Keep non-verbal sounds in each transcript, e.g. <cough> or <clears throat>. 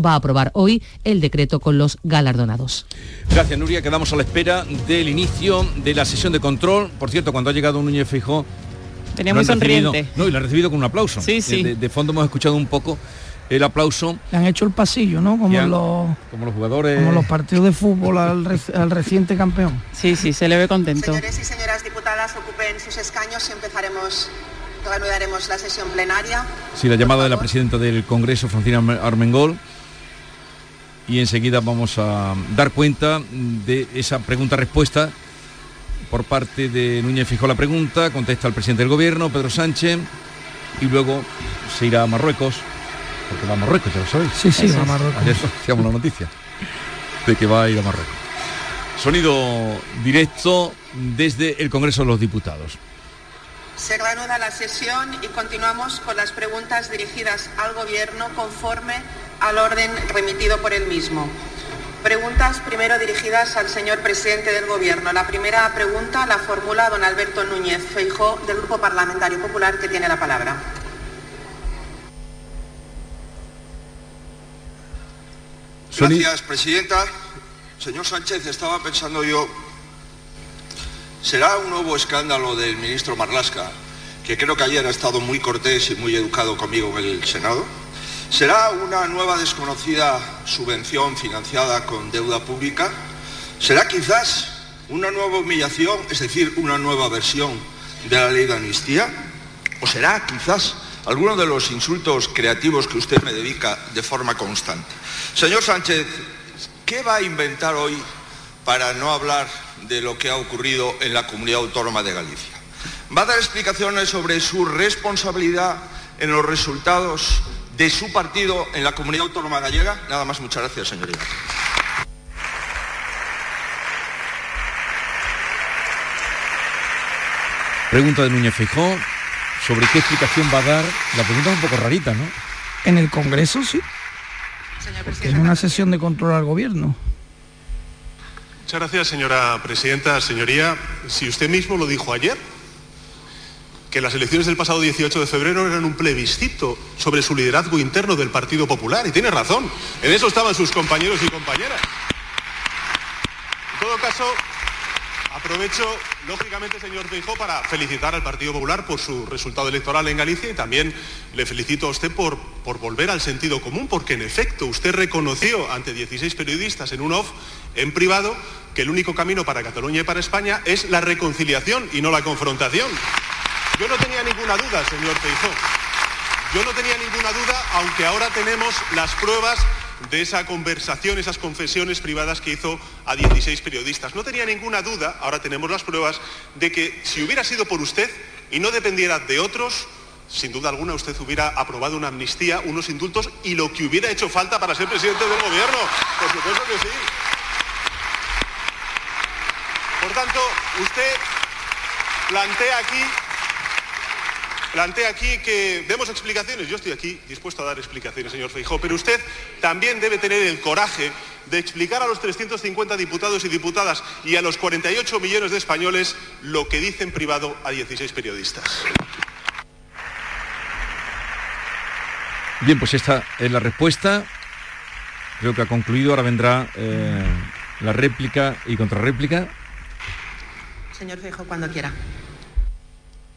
va a aprobar hoy el decreto con los galardonados. Gracias, Nuria. Quedamos a la espera del inicio de la sesión de control. Por cierto, cuando ha llegado Núñez Fijó... Tenía muy sonriente. no, y la ha recibido con un aplauso. Sí, sí. De, fondo hemos escuchado un poco el aplauso. Le han hecho el pasillo, ¿no? Como, los, como los jugadores... Como los partidos de fútbol al, al, reciente campeón. Sí, sí, se le ve contento. Señores y señoras diputadas, ocupen sus escaños y empezaremos reanudaremos la sesión plenaria. Sí, la llamada de la presidenta del Congreso, Francina Armengol. Y enseguida vamos a dar cuenta de esa pregunta-respuesta por parte de Núñez Fijó la pregunta, contesta el presidente del gobierno, Pedro Sánchez, y luego se irá a Marruecos, porque va a Marruecos, ya lo sabéis. Sí, sí, va a Marruecos. Ayer hacíamos la noticia de que va a ir a Marruecos. Sonido directo desde el Congreso de los Diputados. Se reanuda la sesión y continuamos con las preguntas dirigidas al Gobierno conforme al orden remitido por el mismo. Preguntas primero dirigidas al señor presidente del Gobierno. La primera pregunta la formula don Alberto Núñez Feijó del Grupo Parlamentario Popular que tiene la palabra. Gracias, presidenta. Señor Sánchez, estaba pensando yo, será un nuevo escándalo del ministro Marlasca, que creo que ayer ha estado muy cortés y muy educado conmigo en el Senado. ¿Será una nueva desconocida subvención financiada con deuda pública? ¿Será quizás una nueva humillación, es decir, una nueva versión de la ley de amnistía? ¿O será quizás alguno de los insultos creativos que usted me dedica de forma constante? Señor Sánchez, ¿qué va a inventar hoy para no hablar de lo que ha ocurrido en la comunidad autónoma de Galicia? ¿Va a dar explicaciones sobre su responsabilidad en los resultados de su partido en la comunidad autónoma gallega. Nada más, muchas gracias, señoría. Pregunta de Núñez Fijó sobre qué explicación va a dar. La pregunta es un poco rarita, ¿no? En el Congreso sí. En una sesión de control al gobierno. Muchas gracias, señora presidenta. Señoría, si usted mismo lo dijo ayer, que las elecciones del pasado 18 de febrero eran un plebiscito sobre su liderazgo interno del Partido Popular. Y tiene razón, en eso estaban sus compañeros y compañeras. En todo caso, aprovecho, lógicamente, señor Feijó, para felicitar al Partido Popular por su resultado electoral en Galicia y también le felicito a usted por, por volver al sentido común, porque en efecto usted reconoció ante 16 periodistas en un off, en privado, que el único camino para Cataluña y para España es la reconciliación y no la confrontación. Yo no tenía ninguna duda, señor Feijó. Yo no tenía ninguna duda, aunque ahora tenemos las pruebas de esa conversación, esas confesiones privadas que hizo a 16 periodistas. No tenía ninguna duda, ahora tenemos las pruebas, de que si hubiera sido por usted y no dependiera de otros, sin duda alguna usted hubiera aprobado una amnistía, unos indultos y lo que hubiera hecho falta para ser presidente del gobierno. Por supuesto que sí. Por tanto, usted plantea aquí plantea aquí que demos explicaciones. Yo estoy aquí dispuesto a dar explicaciones, señor Feijó, pero usted también debe tener el coraje de explicar a los 350 diputados y diputadas y a los 48 millones de españoles lo que dice en privado a 16 periodistas. Bien, pues esta es la respuesta. Creo que ha concluido. Ahora vendrá eh, la réplica y contrarréplica. Señor Feijó, cuando quiera.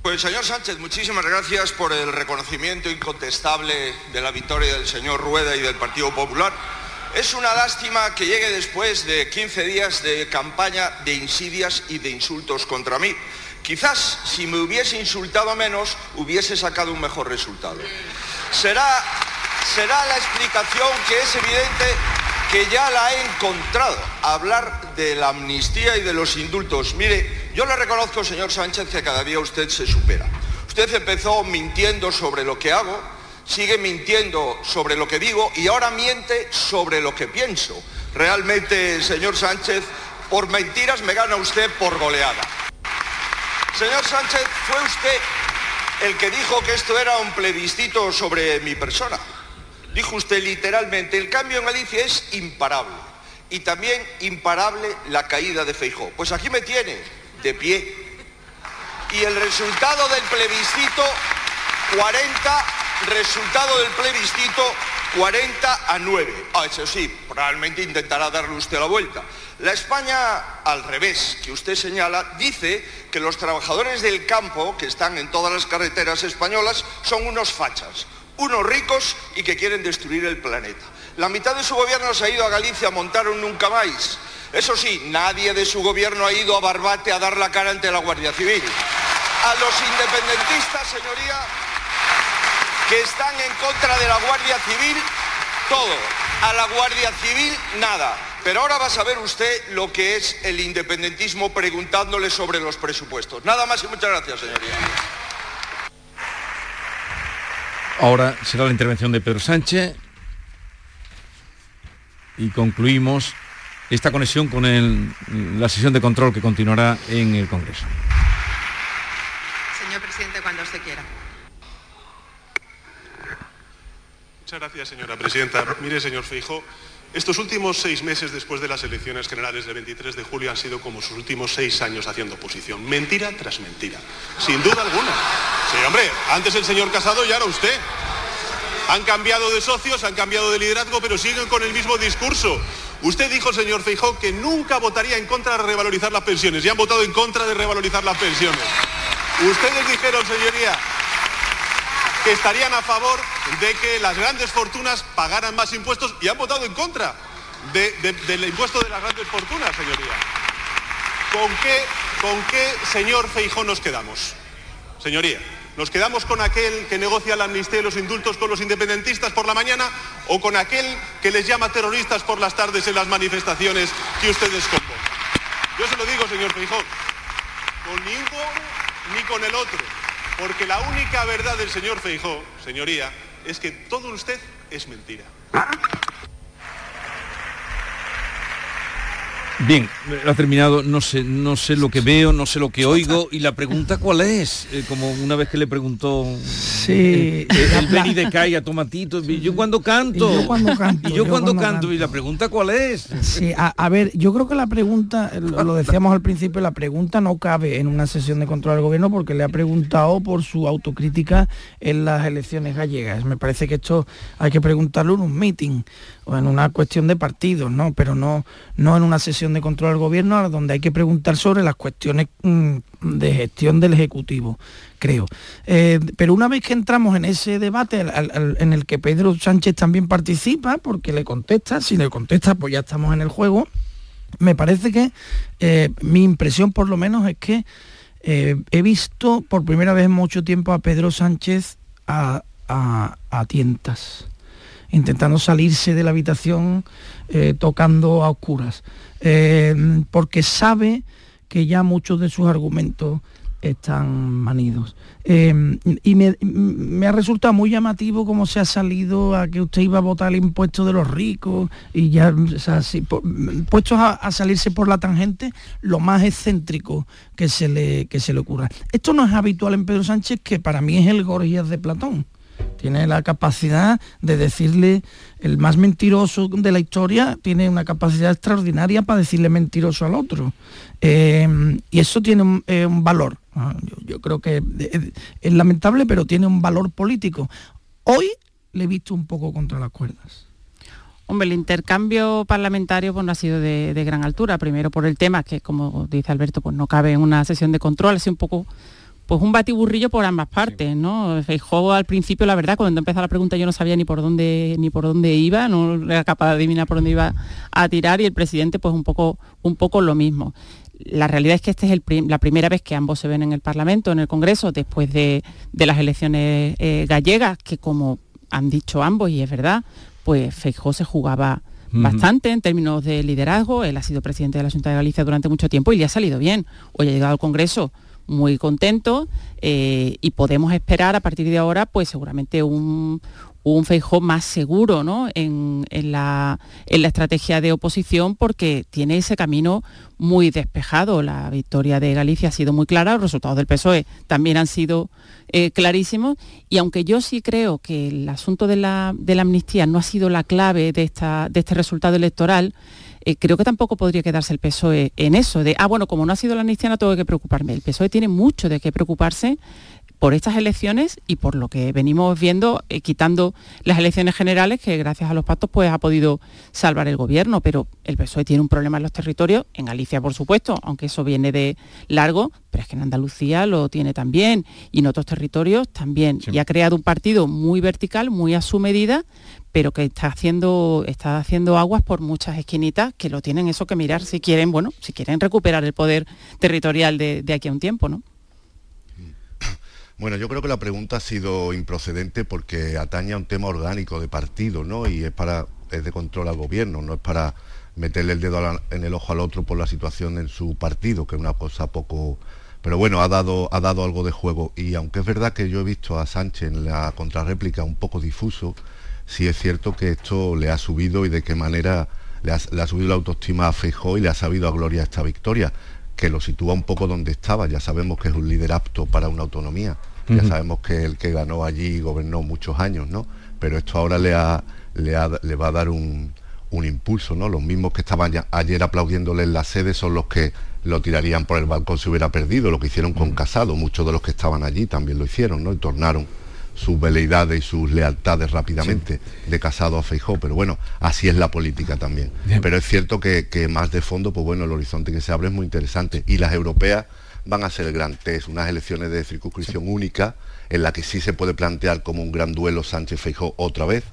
Pues señor Sánchez, muchísimas gracias por el reconocimiento incontestable de la victoria del señor Rueda y del Partido Popular. Es una lástima que llegue después de 15 días de campaña de insidias y de insultos contra mí. Quizás si me hubiese insultado menos hubiese sacado un mejor resultado. Será, será la explicación que es evidente que ya la he encontrado. Hablar de la amnistía y de los indultos. Mire, yo le reconozco, señor Sánchez, que cada día usted se supera. Usted empezó mintiendo sobre lo que hago, sigue mintiendo sobre lo que digo y ahora miente sobre lo que pienso. Realmente, señor Sánchez, por mentiras me gana usted por goleada. Señor Sánchez, fue usted el que dijo que esto era un plebiscito sobre mi persona. Dijo usted literalmente, el cambio en Galicia es imparable. Y también imparable la caída de Feijó. Pues aquí me tiene, de pie. Y el resultado del plebiscito, 40, resultado del plebiscito, 40 a 9. Ah, eso sí, probablemente intentará darle usted la vuelta. La España al revés, que usted señala, dice que los trabajadores del campo, que están en todas las carreteras españolas, son unos fachas, unos ricos y que quieren destruir el planeta. La mitad de su gobierno se ha ido a Galicia a montar un nunca más. Eso sí, nadie de su gobierno ha ido a Barbate a dar la cara ante la Guardia Civil. A los independentistas, señoría, que están en contra de la Guardia Civil, todo. A la Guardia Civil, nada. Pero ahora va a saber usted lo que es el independentismo preguntándole sobre los presupuestos. Nada más y muchas gracias, señoría. Ahora será la intervención de Pedro Sánchez y concluimos esta conexión con el- la sesión de control que continuará en el Congreso. Señor presidente, cuando usted quiera. Muchas gracias, señora presidenta. Mire, señor Feijó, estos últimos seis meses después de las elecciones generales del 23 de julio han sido como sus últimos seis años haciendo oposición. Mentira tras mentira. Sin duda alguna. Sí, hombre, antes el señor Casado y ahora usted. Han cambiado de socios, han cambiado de liderazgo, pero siguen con el mismo discurso. Usted dijo, señor Feijó, que nunca votaría en contra de revalorizar las pensiones y han votado en contra de revalorizar las pensiones. Ustedes dijeron, señoría, que estarían a favor de que las grandes fortunas pagaran más impuestos y han votado en contra de- de- del impuesto de las grandes fortunas, señoría. ¿Con qué, ¿Con qué, señor Feijó, nos quedamos? Señoría, ¿nos quedamos con aquel que negocia la amnistía y los indultos con los independentistas por la mañana o con aquel que les llama terroristas por las tardes en las manifestaciones que ustedes convocan? Yo se lo digo, señor Feijó, con ninguno ni con el otro. Porque la única verdad del señor Feijó, señoría, es que todo usted es mentira. Bien, ha terminado, no sé, no sé lo que veo, no sé lo que oigo y la pregunta cuál es, Eh, como una vez que le preguntó Sí. el, el Benny de Cai a Tomatito, y yo cuando canto, Y yo cuando canto, y yo cuando cuando canto, y la pregunta cuál es. Sí, a, a ver, yo creo que la pregunta, lo lo decíamos al principio, la pregunta no cabe en una sesión de control al gobierno porque le ha preguntado por su autocrítica en las elecciones gallegas. Me parece que esto hay que preguntarlo en un meeting o en una cuestión de partidos, ¿no? Pero no, no en una sesión de control al gobierno donde hay que preguntar sobre las cuestiones mm, de gestión del Ejecutivo, creo. Eh, pero una vez que entramos en ese debate en el que Pedro Sánchez también participa, porque le contesta, si le contesta, pues ya estamos en el juego, me parece que eh, mi impresión por lo menos es que eh, he visto por primera vez en mucho tiempo a Pedro Sánchez a, a- a tientas, intentando salirse de la habitación tocando a oscuras, eh, porque sabe que ya muchos de sus argumentos están manidos. Eh, y me, me ha resultado muy llamativo cómo se ha salido a que usted iba a votar el impuesto de los ricos y ya, o sea, po- puestos a, a salirse por la tangente, lo más excéntrico que se, le, que se le ocurra. Esto no es habitual en Pedro Sánchez, que para mí es el Gorgias de Platón. Tiene la capacidad de decirle, el más mentiroso de la historia tiene una capacidad extraordinaria para decirle mentiroso al otro. Eh, y eso tiene un, eh, valor. Ah, Yo, creo que eh, es lamentable, pero tiene un valor político. Hoy le he visto un poco contra las cuerdas. Hombre, el intercambio parlamentario pues, no ha sido de, de gran altura. Primero por el tema que, como dice Alberto, pues no cabe en una sesión de control. Sido un poco pues un batiburrillo por ambas partes, ¿no? Feijóo al principio, la verdad, cuando empezó la pregunta yo no sabía ni por dónde ni por dónde iba, no era capaz de adivinar por dónde iba a tirar y el presidente pues un poco un poco lo mismo. La realidad es que esta es el prim- la primera vez que ambos se ven en el Parlamento, en el Congreso, después de, de las elecciones eh, gallegas, que como han dicho ambos, y es verdad, pues Feijóo se jugaba bastante en términos de liderazgo. Él ha sido presidente de la Junta de Galicia durante mucho tiempo y le ha salido bien. Hoy ha llegado al Congreso muy contento eh, y podemos esperar a partir de ahora pues seguramente un, un Feijó más seguro ¿no? en, en la, en la estrategia de oposición porque tiene ese camino muy despejado. La victoria de Galicia ha sido muy clara, los resultados del PSOE también han sido eh, clarísimos y aunque yo sí creo que el asunto de la, de la amnistía no ha sido la clave de, esta, de este resultado electoral, eh, creo que tampoco podría quedarse el PSOE en eso, de, ah, bueno, como no ha sido la amnistía no tengo que preocuparme. El PSOE tiene mucho de qué preocuparse por estas elecciones y por lo que venimos viendo, eh, quitando las elecciones generales, que gracias a los pactos pues ha podido salvar el gobierno, pero el PSOE tiene un problema en los territorios, en Galicia por supuesto, aunque eso viene de largo, pero es que en Andalucía lo tiene también y en otros territorios también. Y ha creado un partido muy vertical, muy a su medida, pero que está haciendo, está haciendo aguas por muchas esquinitas que lo tienen eso que mirar si quieren, bueno, si quieren recuperar el poder territorial de, de aquí a un tiempo, ¿no? <coughs> Bueno, yo creo que la pregunta ha sido improcedente porque atañe a un tema orgánico de partido, ¿no? Y es para es de control al gobierno, no es para meterle el dedo en el ojo al otro por la situación en su partido, que es una cosa poco pero bueno, ha dado, ha dado algo de juego. Y aunque es verdad que yo he visto a Sánchez en la contrarréplica un poco difuso, sí es cierto que esto le ha subido y de qué manera le ha, subido la autoestima a Feijó y le ha sabido a Gloria esta victoria, que lo sitúa un poco donde estaba. Ya sabemos que es un líder apto para una autonomía. Ya sabemos que el que ganó allí gobernó muchos años, ¿no? Pero esto ahora le, ha, le, le va a dar un, un, impulso, ¿no? Los mismos que estaban ayer aplaudiéndole en la sede son los que lo tirarían por el balcón si hubiera perdido, lo que hicieron con Casado, muchos de los que estaban allí también lo hicieron, ¿no? Y tornaron sus veleidades y sus lealtades rápidamente de Casado a Feijó, pero bueno, así es la política también. Pero es cierto que, que, más de fondo, pues bueno, el horizonte que se abre es muy interesante. Y las europeas van a ser el gran test, unas elecciones de circunscripción única, en la que sí se puede plantear como un gran duelo Sánchez-Feijó otra vez,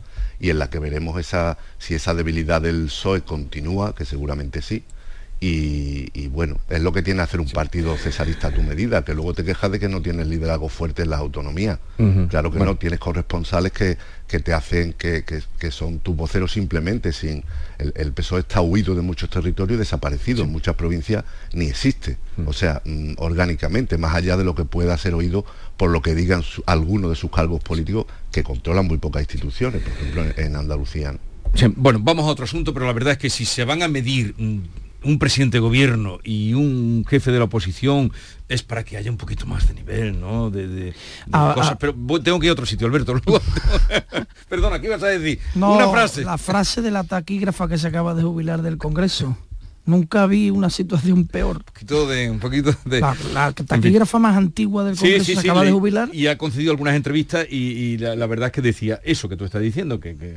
y en la que veremos esa, si esa debilidad del PSOE continúa, que seguramente sí, y, bueno, es lo que tiene hacer un partido cesarista a tu medida, que luego te quejas de que no tienes liderazgo fuerte en las autonomías. Claro que no, tienes corresponsales que, que te hacen, que, que, son tus voceros simplemente. Sin, el, el, PSOE está huido de muchos territorios, desaparecido. En muchas provincias ni existe. O sea, mm, orgánicamente, más allá de lo que pueda ser oído por lo que digan algunos de sus cargos políticos que controlan muy pocas instituciones, por ejemplo en, Andalucía. bueno, vamos a otro asunto, pero la verdad es que si se van a medir mm, un presidente de gobierno y un jefe de la oposición es para que haya un poquito más de nivel, ¿no? De, ah, cosas. Ah. pero tengo que ir a otro sitio, Alberto. <laughs> Perdona, ¿qué ibas a decir? Una frase. La frase de la taquígrafa que se acaba de jubilar del Congreso. Nunca vi una situación peor. Un poquito de... Un poquito de la, taquígrafa más antigua del Congreso se acaba de jubilar. Y ha concedido algunas entrevistas y, la, verdad es que decía eso que tú estás diciendo, que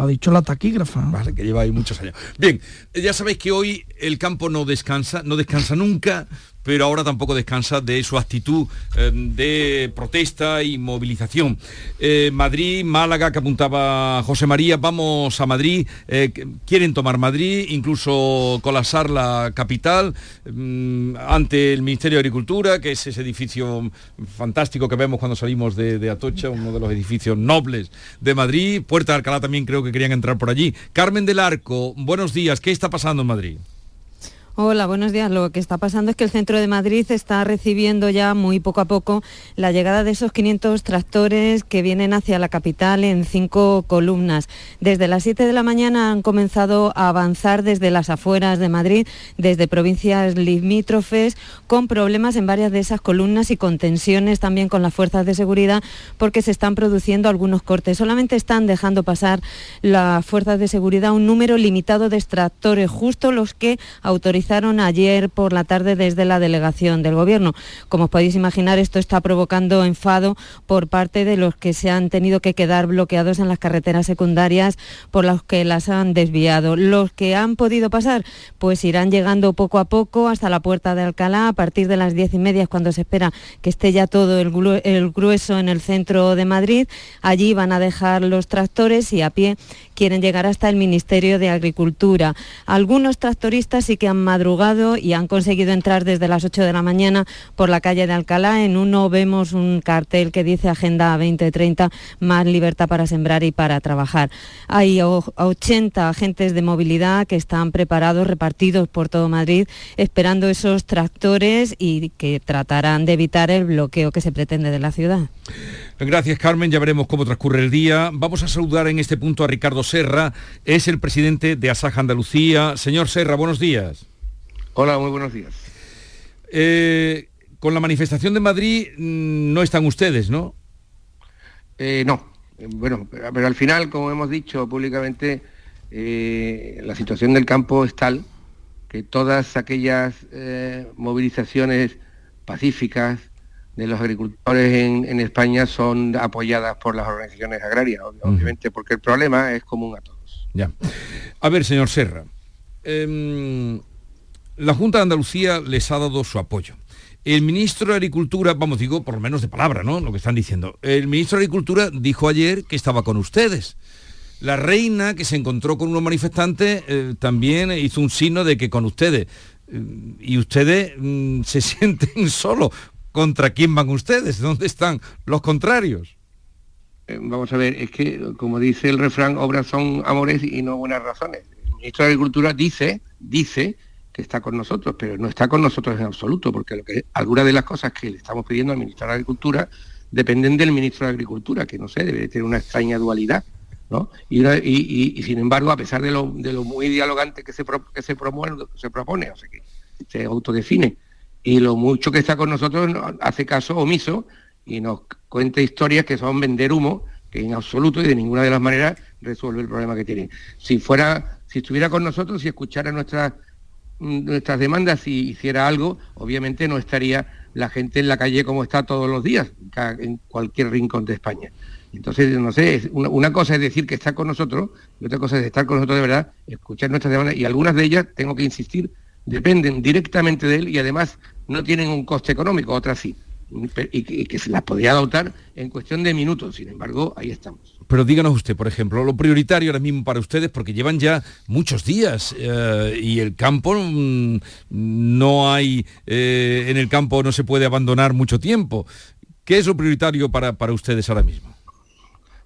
ha dicho la taquígrafa. Vale, que lleva ahí muchos años. Bien, ya sabéis que hoy el campo no descansa, no descansa nunca, pero ahora tampoco descansa de su actitud eh, de protesta y movilización. Eh, Madrid, Málaga, que apuntaba José María, vamos a Madrid, eh, quieren tomar Madrid, incluso colapsar la capital mm, ante el Ministerio de Agricultura, que es ese edificio fantástico que vemos cuando salimos de, de, Atocha, uno de los edificios nobles de Madrid. Puerta de Alcalá también creo que querían entrar por allí. Carmen del Arco, buenos días, ¿qué está pasando en Madrid? Hola, buenos días. Lo que está pasando es que el centro de Madrid está recibiendo ya muy poco a poco la llegada de esos 500 tractores que vienen hacia la capital en cinco columnas. Desde las 7 de la mañana han comenzado a avanzar desde las afueras de Madrid, desde provincias limítrofes, con problemas en varias de esas columnas y con tensiones también con las fuerzas de seguridad porque se están produciendo algunos cortes. Solamente están dejando pasar las fuerzas de seguridad un número limitado de tractores, justo los que autorizan ayer por la tarde desde la delegación del Gobierno. Como os podéis imaginar, esto está provocando enfado por parte de los que se han tenido que quedar bloqueados en las carreteras secundarias por las que las han desviado. Los que han podido pasar, pues irán llegando poco a poco hasta la puerta de Alcalá. A partir de las diez y media cuando se espera que esté ya todo el, grueso en el centro de Madrid. Allí van a dejar los tractores y a pie quieren llegar hasta el Ministerio de Agricultura. Algunos tractoristas sí que han madrugado y han conseguido entrar desde las 8 de la mañana por la calle de Alcalá. En uno vemos un cartel que dice Agenda 2030, más libertad para sembrar y para trabajar. Hay 80 agentes de movilidad que están preparados, repartidos por todo Madrid, esperando esos tractores y que tratarán de evitar el bloqueo que se pretende de la ciudad. Gracias Carmen, ya veremos cómo transcurre el día. Vamos a saludar en este punto a Ricardo Serra, es el presidente de Asaja Andalucía. Señor Serra, buenos días. Hola, muy buenos días. Eh, con la manifestación de Madrid mm, no están ustedes, ¿no? Eh, no. Bueno, pero al final, como hemos dicho públicamente, eh, la situación del campo es tal que todas aquellas movilizaciones pacíficas, de los agricultores en, España son apoyadas por las organizaciones agrarias, obviamente, porque el problema es común a todos. Ya. A ver, señor Serra, em, la Junta de Andalucía les ha dado su apoyo. El ministro de Agricultura, vamos, digo, por lo menos de palabra, ¿no? Lo que están diciendo. El ministro de Agricultura dijo ayer que estaba con ustedes. La reina, que se encontró con unos manifestantes, eh, también hizo un signo de que con ustedes. Eh, y ustedes mm, se <laughs> sienten solos. ¿Contra quién van ustedes? ¿Dónde están los contrarios? Eh, vamos a ver, es que, como dice el refrán, obras son amores y no buenas razones. El ministro de Agricultura dice, dice que está con nosotros, pero no está con nosotros en absoluto, porque lo algunas de las cosas que le estamos pidiendo al ministro de Agricultura dependen del ministro de Agricultura, que no sé, debe tener una extraña dualidad y, sin embargo, a pesar de lo, muy dialogante que se, que se, promueve, se propone, o sea, que se autodefine, y lo mucho que está con nosotros hace caso omiso y nos cuenta historias que son vender humo, que en absoluto y de ninguna de las maneras resuelve el problema que tiene. Si fuera, si estuviera con nosotros, si escuchara nuestras nuestras demandas y hiciera algo, obviamente no estaría la gente en la calle como está todos los días, en cualquier rincón de España. Entonces, no sé, una, cosa es decir que está con nosotros y otra cosa es estar con nosotros de verdad, escuchar nuestras demandas y algunas de ellas, tengo que insistir, dependen directamente de él y además no tienen un coste económico, otras sí, y que, se las podría adoptar en cuestión de minutos, sin embargo, ahí estamos. Pero díganos usted, por ejemplo, lo prioritario ahora mismo para ustedes, porque llevan ya muchos días eh, y el campo mm, no hay, eh, en el campo no se puede abandonar mucho tiempo. ¿Qué es lo prioritario para, para ustedes ahora mismo?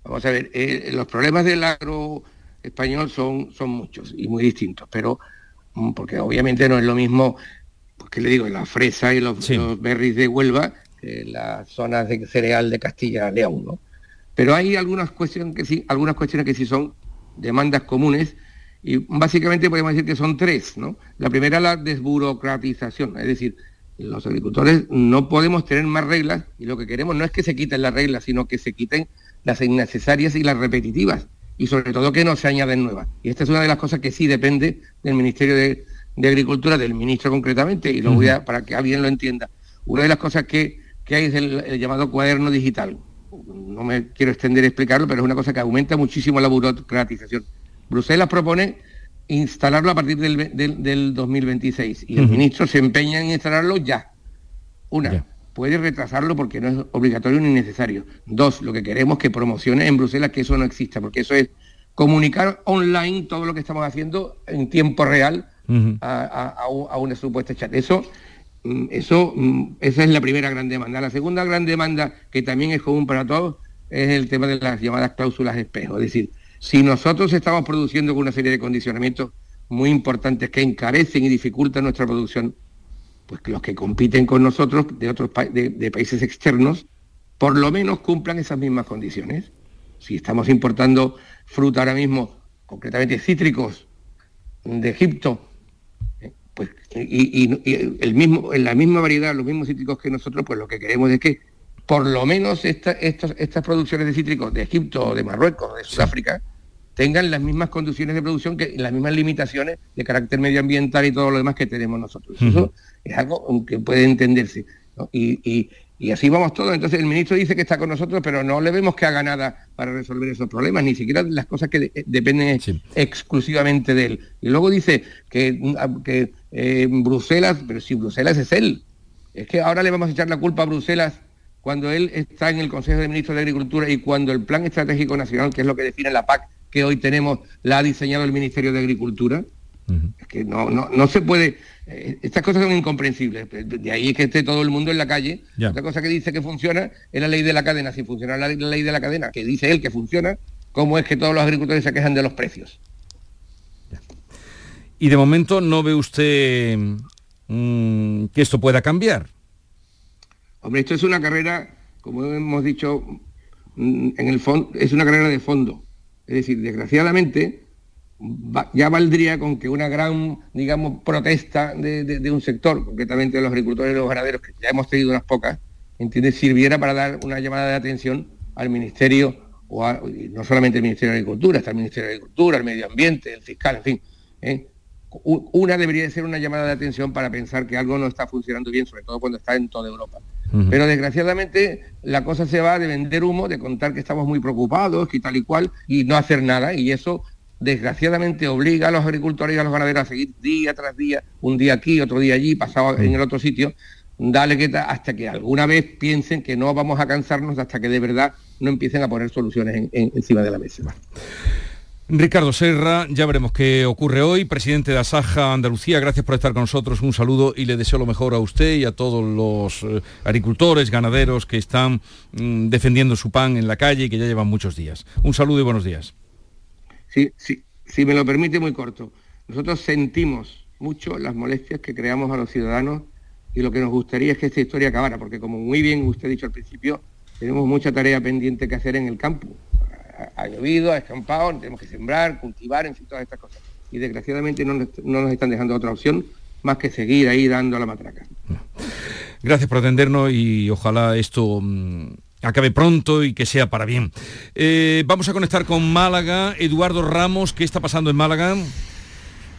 Vamos a ver, eh, los problemas del agro español son, son muchos y muy distintos, pero porque obviamente no es lo mismo, pues que le digo, la fresa y los, berries de Huelva que las zonas de cereal de Castilla-León, ¿no? Pero hay algunas cuestiones que sí, algunas cuestiones que sí son demandas comunes y básicamente podemos decir que son tres, ¿no? La primera la desburocratización, es decir, los agricultores no podemos tener más reglas y lo que queremos no es que se quiten las reglas, sino que se quiten las innecesarias y las repetitivas, y sobre todo que no se añaden nuevas. Y esta es una de las cosas que sí depende del Ministerio de, Agricultura, del ministro concretamente, y lo voy a, para que alguien lo entienda. Una de las cosas que, hay es el, llamado cuaderno digital. No me quiero extender a explicarlo, pero es una cosa que aumenta muchísimo la burocratización. Bruselas propone instalarlo a partir del, 2026 y el ministro se empeña en instalarlo ya. Una puede retrasarlo porque no es obligatorio ni necesario. Dos, lo que queremos que promocione en Bruselas que eso no exista, porque eso es comunicar online todo lo que estamos haciendo en tiempo real a, una supuesta chat. Eso, mm, eso, mm, esa es la primera gran demanda. La segunda gran demanda, que también es común para todos, es el tema de las llamadas cláusulas de espejo. Es decir, si nosotros estamos produciendo con una serie de condicionamientos muy importantes que encarecen y dificultan nuestra producción, pues que los que compiten con nosotros de otros de, países externos, por lo menos cumplan esas mismas condiciones. Si estamos importando fruta ahora mismo, concretamente cítricos de Egipto, eh, pues, y, el mismo, en la misma variedad, los mismos cítricos que nosotros, pues lo que queremos es que por lo menos estas, estas producciones de cítricos de Egipto, de Marruecos, de Sudáfrica, tengan las mismas condiciones de producción que las mismas limitaciones de carácter medioambiental y todo lo demás que tenemos nosotros. Eso es algo que puede entenderse. Y, así vamos todos. Entonces el ministro dice que está con nosotros, pero no le vemos que haga nada para resolver esos problemas, ni siquiera las cosas que dependen exclusivamente de él. Y luego dice que, que eh, Bruselas, pero si Bruselas es él, es que ahora le vamos a echar la culpa a Bruselas cuando él está en el Consejo de Ministros de Agricultura y cuando el Plan Estratégico Nacional, que es lo que define la PAC, que hoy tenemos la ha diseñado el Ministerio de Agricultura. Es que no, no, no se puede, eh, estas cosas son incomprensibles, de ahí es que esté todo el mundo en la calle. Otra cosa que dice que funciona es la ley de la cadena, si funciona la, ley de la cadena, que dice él que funciona, ¿cómo es que todos los agricultores se quejan de los precios? Y de momento no ve usted mm, que esto pueda cambiar. Hombre, esto es una carrera, como hemos dicho, mm, en el fondo, es una carrera de fondo. Es decir, desgraciadamente, ya valdría con que una gran, digamos, protesta de, un sector, concretamente de los agricultores y los ganaderos, que ya hemos tenido unas pocas, ¿entiendes? sirviera para dar una llamada de atención al Ministerio, o no solamente el Ministerio de Agricultura, está el Ministerio de Agricultura, el Medio Ambiente, el Fiscal, en fin. ¿eh? Una debería ser una llamada de atención para pensar que algo no está funcionando bien, sobre todo cuando está en toda Europa. Pero desgraciadamente la cosa se va de vender humo, de contar que estamos muy preocupados y tal y cual, y no hacer nada, y eso desgraciadamente obliga a los agricultores y a los ganaderos a seguir día tras día, un día aquí, otro día allí, pasado en el otro sitio, dale que hasta que alguna vez piensen que no vamos a cansarnos hasta que de verdad no empiecen a poner soluciones encima de la mesa. Ricardo Serra, ya veremos qué ocurre hoy, presidente de Asaja Andalucía, gracias por estar con nosotros, un saludo y le deseo lo mejor a usted y a todos los eh, agricultores, ganaderos que están mm, defendiendo su pan en la calle y que ya llevan muchos días. Un saludo y buenos días. Sí, sí, si me lo permite muy corto. Nosotros sentimos mucho las molestias que creamos a los ciudadanos y lo que nos gustaría es que esta historia acabara, porque como muy bien usted ha dicho al principio, tenemos mucha tarea pendiente que hacer en el campo ha, llovido, ha escampado, tenemos que sembrar, cultivar, en fin, todas estas cosas. Y desgraciadamente no, nos están dejando otra opción más que seguir ahí dando a la matraca. Gracias por atendernos y ojalá esto mm, acabe pronto y que sea para bien. Eh, vamos a conectar con Málaga. Eduardo Ramos, ¿qué está pasando en Málaga?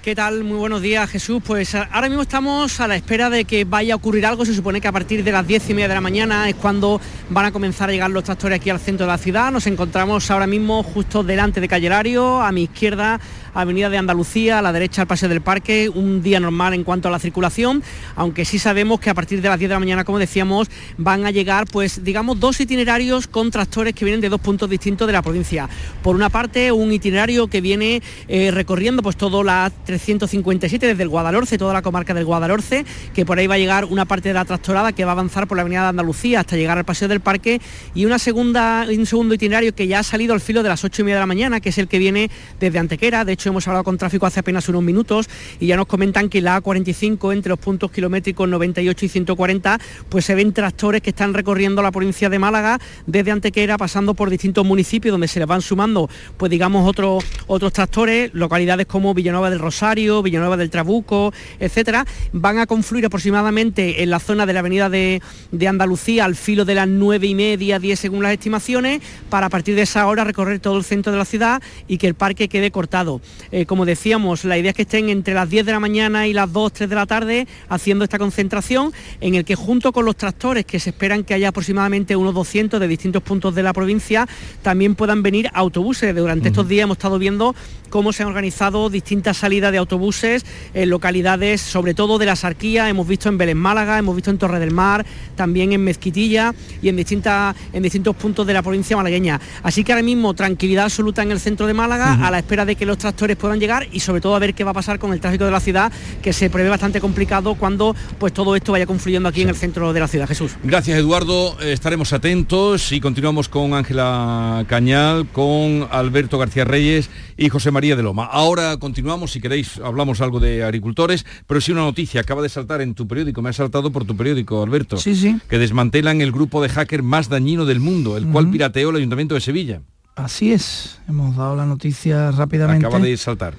¿Qué tal? Muy buenos días, Jesús. Pues ahora mismo estamos a la espera de que vaya a ocurrir algo. Se supone que a partir de las diez y media de la mañana es cuando van a comenzar a llegar los tractores aquí al centro de la ciudad. Nos encontramos ahora mismo justo delante de Callerario, a mi izquierda Avenida de Andalucía, a la derecha al Paseo del Parque, un día normal en cuanto a la circulación, aunque sí sabemos que a partir de las 10 de la mañana, como decíamos, van a llegar, pues digamos, dos itinerarios con tractores que vienen de dos puntos distintos de la provincia. Por una parte, un itinerario que viene eh, recorriendo pues todo la 357 desde el Guadalhorce, toda la comarca del Guadalhorce, que por ahí va a llegar una parte de la tractorada que va a avanzar por la Avenida de Andalucía hasta llegar al Paseo del Parque y una segunda, un segundo itinerario que ya ha salido al filo de las 8 y media de la mañana, que es el que viene desde Antequera, de hemos hablado con tráfico hace apenas unos minutos y ya nos comentan que la A45 entre los puntos kilométricos 98 y 140 pues se ven tractores que están recorriendo la provincia de Málaga desde Antequera pasando por distintos municipios donde se les van sumando pues digamos otros otros tractores, localidades como Villanueva del Rosario, Villanueva del Trabuco, etcétera, van a confluir aproximadamente en la zona de la avenida de, de Andalucía al filo de las nueve y media, 10 según las estimaciones, para a partir de esa hora recorrer todo el centro de la ciudad y que el parque quede cortado. Eh, como decíamos, la idea es que estén entre las 10 de la mañana y las 2, 3 de la tarde haciendo esta concentración en el que junto con los tractores, que se esperan que haya aproximadamente unos 200 de distintos puntos de la provincia, también puedan venir autobuses. Durante estos días hemos estado viendo cómo se han organizado distintas salidas de autobuses en localidades, sobre todo de la Sarquía, hemos visto en Belén Málaga, hemos visto en Torre del Mar, también en Mezquitilla y en, distintas, en distintos puntos de la provincia malagueña. Así que ahora mismo tranquilidad absoluta en el centro de Málaga, a la espera de que los tractores puedan llegar y sobre todo a ver qué va a pasar con el tráfico de la ciudad, que se prevé bastante complicado cuando pues todo esto vaya confluyendo aquí en el centro de la ciudad. Jesús. Gracias Eduardo, estaremos atentos y continuamos con Ángela Cañal, con Alberto García Reyes y José María de Loma. Ahora continuamos, si queréis, hablamos algo de agricultores, pero sí una noticia, acaba de saltar en tu periódico, me ha saltado por tu periódico, Alberto. Sí, sí. Que desmantelan el grupo de hacker más dañino del mundo, el cual pirateó el Ayuntamiento de Sevilla. Así es, hemos dado la noticia rápidamente. Acaba de saltar.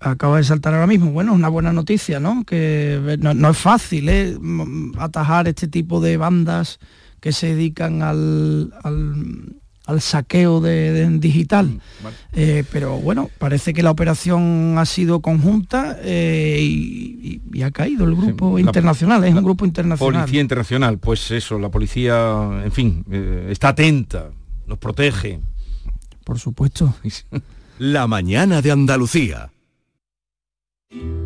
Acaba de saltar ahora mismo. Bueno, es una buena noticia, ¿no? Que no, es fácil ¿eh? atajar este tipo de bandas que se dedican al, al, saqueo de, digital. Mm, eh, pero bueno, parece que la operación ha sido conjunta eh, y, ha caído el grupo internacional, es un grupo internacional. Policía internacional, pues eso, la policía, en fin, está atenta, nos protege por supuesto. <laughs> La mañana de Andalucía.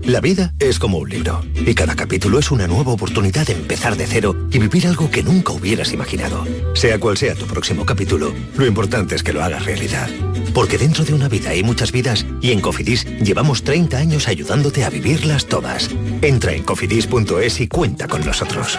La vida es como un libro y cada capítulo es una nueva oportunidad de empezar de cero y vivir algo que nunca hubieras imaginado. Sea cual sea tu próximo capítulo, lo importante es que lo hagas realidad. Porque dentro de una vida hay muchas vidas y en Cofidis llevamos 30 años ayudándote a vivirlas todas. Entra en cofidis.es y cuenta con nosotros.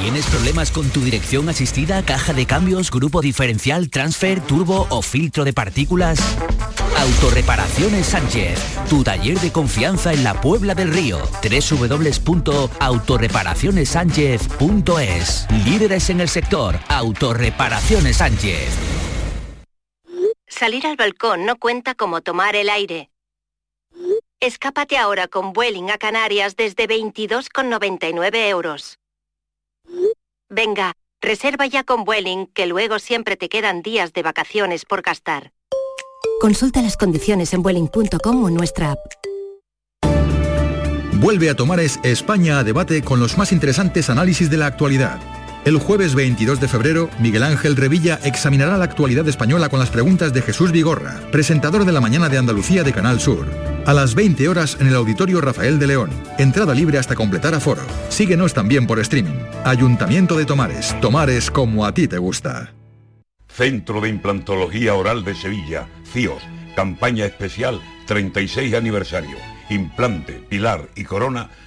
¿Tienes problemas con tu dirección asistida, caja de cambios, grupo diferencial, transfer, turbo o filtro de partículas? Autorreparaciones Sánchez, tu taller de confianza en la Puebla del Río. www.autorreparacionessánchez.es. Líderes en el sector, Autorreparaciones Sánchez. Salir al balcón no cuenta como tomar el aire. Escápate ahora con Vueling a Canarias desde 22,99 euros. Venga, reserva ya con Vueling, que luego siempre te quedan días de vacaciones por gastar. Consulta las condiciones en Vueling.com o en nuestra app. Vuelve a Tomares España a debate con los más interesantes análisis de la actualidad. El jueves 22 de febrero, Miguel Ángel Revilla examinará la actualidad española con las preguntas de Jesús Vigorra, presentador de la Mañana de Andalucía de Canal Sur. A las 20 horas en el Auditorio Rafael de León. Entrada libre hasta completar aforo. Síguenos también por streaming. Ayuntamiento de Tomares. Tomares como a ti te gusta. Centro de Implantología Oral de Sevilla, CIOS. Campaña especial 36 aniversario. Implante, pilar y corona,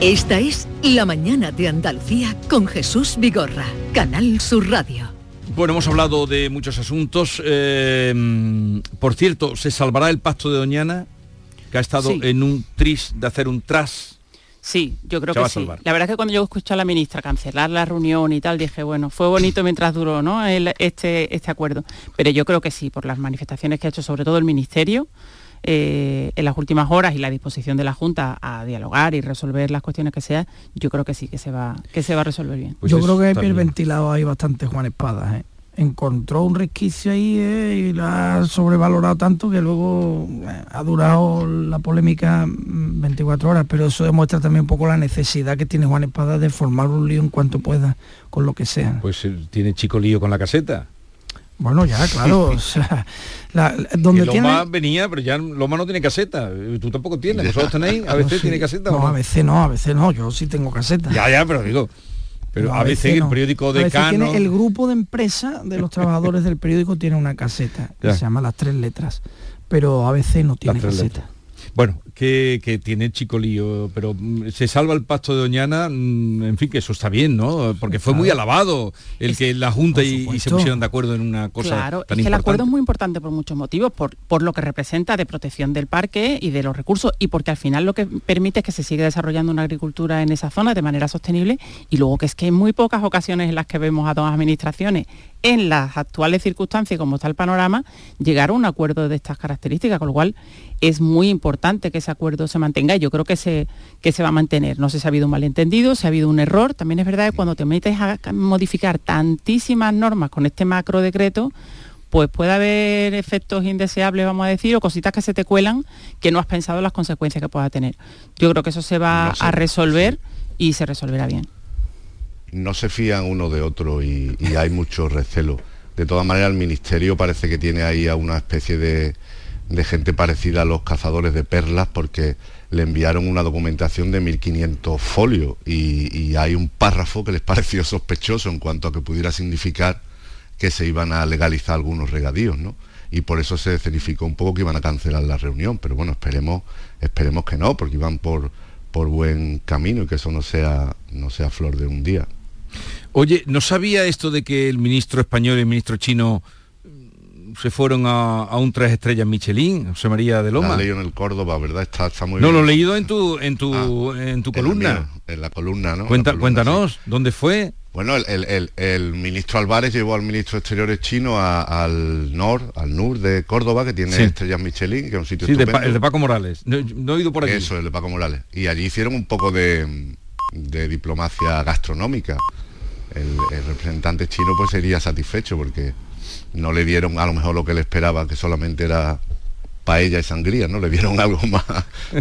Esta es La Mañana de Andalucía con Jesús Vigorra, Canal Sur Radio. Bueno, hemos hablado de muchos asuntos. Eh, por cierto, ¿se salvará el pacto de Doñana? Que ha estado Sí. en un tris de hacer un tras. Sí, yo creo Se va que a sí. salvar. La verdad es que cuando yo escuché a la ministra cancelar la reunión y tal, dije, bueno, fue bonito mientras duró ¿no? el- este, este acuerdo. Pero yo creo que sí, por las manifestaciones que ha hecho sobre todo el Ministerio eh, en las últimas horas y la disposición de la Junta a dialogar y resolver las cuestiones que sea, yo creo que sí, que se va, que se va a resolver bien. Pues Yo creo que hay ventilado ahí bastante Juan Espadas. ¿eh? Encontró un resquicio ahí ¿eh? y lo ha sobrevalorado tanto que luego eh, ha durado la polémica mm, 24 horas, pero eso demuestra también un poco la necesidad que tiene Juan Espadas de formar un lío en cuanto pueda, con lo que sea. Pues tiene chico lío con la caseta. Bueno, ya, claro. o sea, la- donde tiene... Loma venía, pero ya Loma no tiene caseta. Tú tampoco tienes. ¿Vosotros tenéis? ¿A veces No, sí. tiene caseta o No, a veces no, a veces no. Yo sí tengo caseta. Ya, ya, pero digo. Pero No, a veces no. el periódico decano... tiene- el grupo de empresa de los <laughs> trabajadores del periódico tiene una caseta que Ya. se llama Las Tres Letras, pero a veces no tiene caseta. Bueno, que, que tiene chico lío, pero mm, se salva el pacto de Doñana, mm, en fin, que eso está bien, ¿no? Porque fue muy alabado el que la Junta y, y se pusieran de acuerdo en una cosa Claro, tan es que el acuerdo es muy importante por muchos motivos, por, por lo que representa de protección del parque y de los recursos, y porque al final lo que permite es que se siga desarrollando una agricultura en esa zona de manera sostenible, y luego que es que hay muy pocas ocasiones en las que vemos a dos administraciones en las actuales circunstancias, como está el panorama, llegar a un acuerdo de estas características, con lo cual es muy importante que ese acuerdo se mantenga y yo creo que se, que se va a mantener. No sé si ha habido un malentendido, si ha habido un error. También es verdad que cuando te metes a ca- modificar tantísimas normas con este macro decreto, pues puede haber efectos indeseables, vamos a decir, o cositas que se te cuelan que no has pensado las consecuencias que pueda tener. Yo creo que eso se va No sé, a resolver y se resolverá bien. No se fían uno de otro y, hay mucho recelo. De todas maneras, el Ministerio parece que tiene ahí a una especie de, gente parecida a los cazadores de perlas porque le enviaron una documentación de 1.500 folios y, hay un párrafo que les pareció sospechoso en cuanto a que pudiera significar que se iban a legalizar algunos regadíos, ¿no? Y por eso se escenificó un poco que iban a cancelar la reunión, pero bueno, esperemos, esperemos que no, porque iban por, buen camino y que eso no sea flor de un día. Oye, ¿no sabía esto de que el ministro español y el ministro chino se fueron a, a un tres estrellas Michelin, José María de La Loma. leído en el Córdoba, ¿verdad? Está, está muy No, bien. lo he leído en tu en tu en tu En la columna. En la columna, ¿no? Cuenta- La columna, cuéntanos, ¿dónde fue? Bueno, el, el- el- el ministro Álvarez llevó al ministro de Exteriores chino a- al NOR, al NUR de Córdoba, que tiene Sí. estrellas Michelin, que es un sitio Sí, de estupendo. Pa- el de Paco Morales. No, no he ido por aquí. Eso, el de Paco Morales. Y allí hicieron un poco de, de diplomacia gastronómica. El, el representante chino pues sería satisfecho porque no le dieron a lo mejor lo que le esperaba, que solamente era paella y sangría, ¿no? Le dieron <laughs> algo más,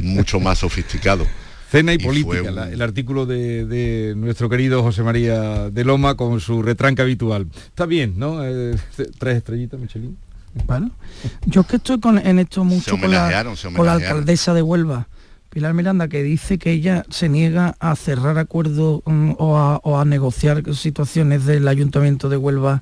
mucho más sofisticado. Cena y, Y política, fue un- la- el artículo de, de nuestro querido José María de Loma con su retranca habitual. Está bien, ¿no? Eh, <laughs> tres estrellitas, Michelin. Bueno, yo es que estoy con, en esto mucho con la, con la alcaldesa de Huelva, Pilar Miranda, que dice que ella se niega a cerrar acuerdos mm, o, a, o a negociar situaciones del ayuntamiento de Huelva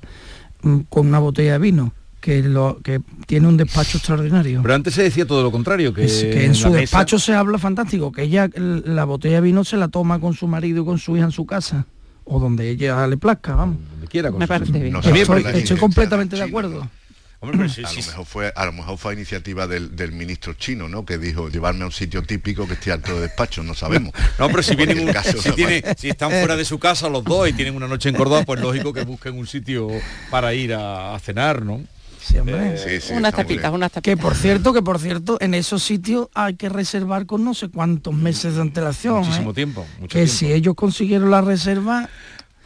mm, con una botella de vino, que, lo, que tiene un despacho extraordinario. Pero antes se decía todo lo contrario, que, Es que en su mesa- despacho se habla fantástico, que ella la botella de vino se la toma con su marido y con su hija en su casa, o donde ella le plazca, vamos. Donde quiera, con Me su- parece bien. No Estoy, existencia completamente de acuerdo. Hombre, pero sí, a, sí, lo mejor fue, a lo mejor fue iniciativa del, del ministro chino, ¿no? Que dijo llevarme a un sitio típico que esté alto de despacho, no sabemos. No, pero si <laughs> vienen un- caso si, tiene- si están fuera de su casa los dos y tienen una noche en Córdoba, pues lógico que busquen un sitio para ir a, a cenar, ¿no? Sí, hombre. Sí, sí, unas tapitas, unas tapitas. Que por cierto, que por cierto, en esos sitios hay que reservar con no sé cuántos meses de antelación. Muchísimo ¿eh? tiempo. mucho Que tiempo. si ellos consiguieron la reserva,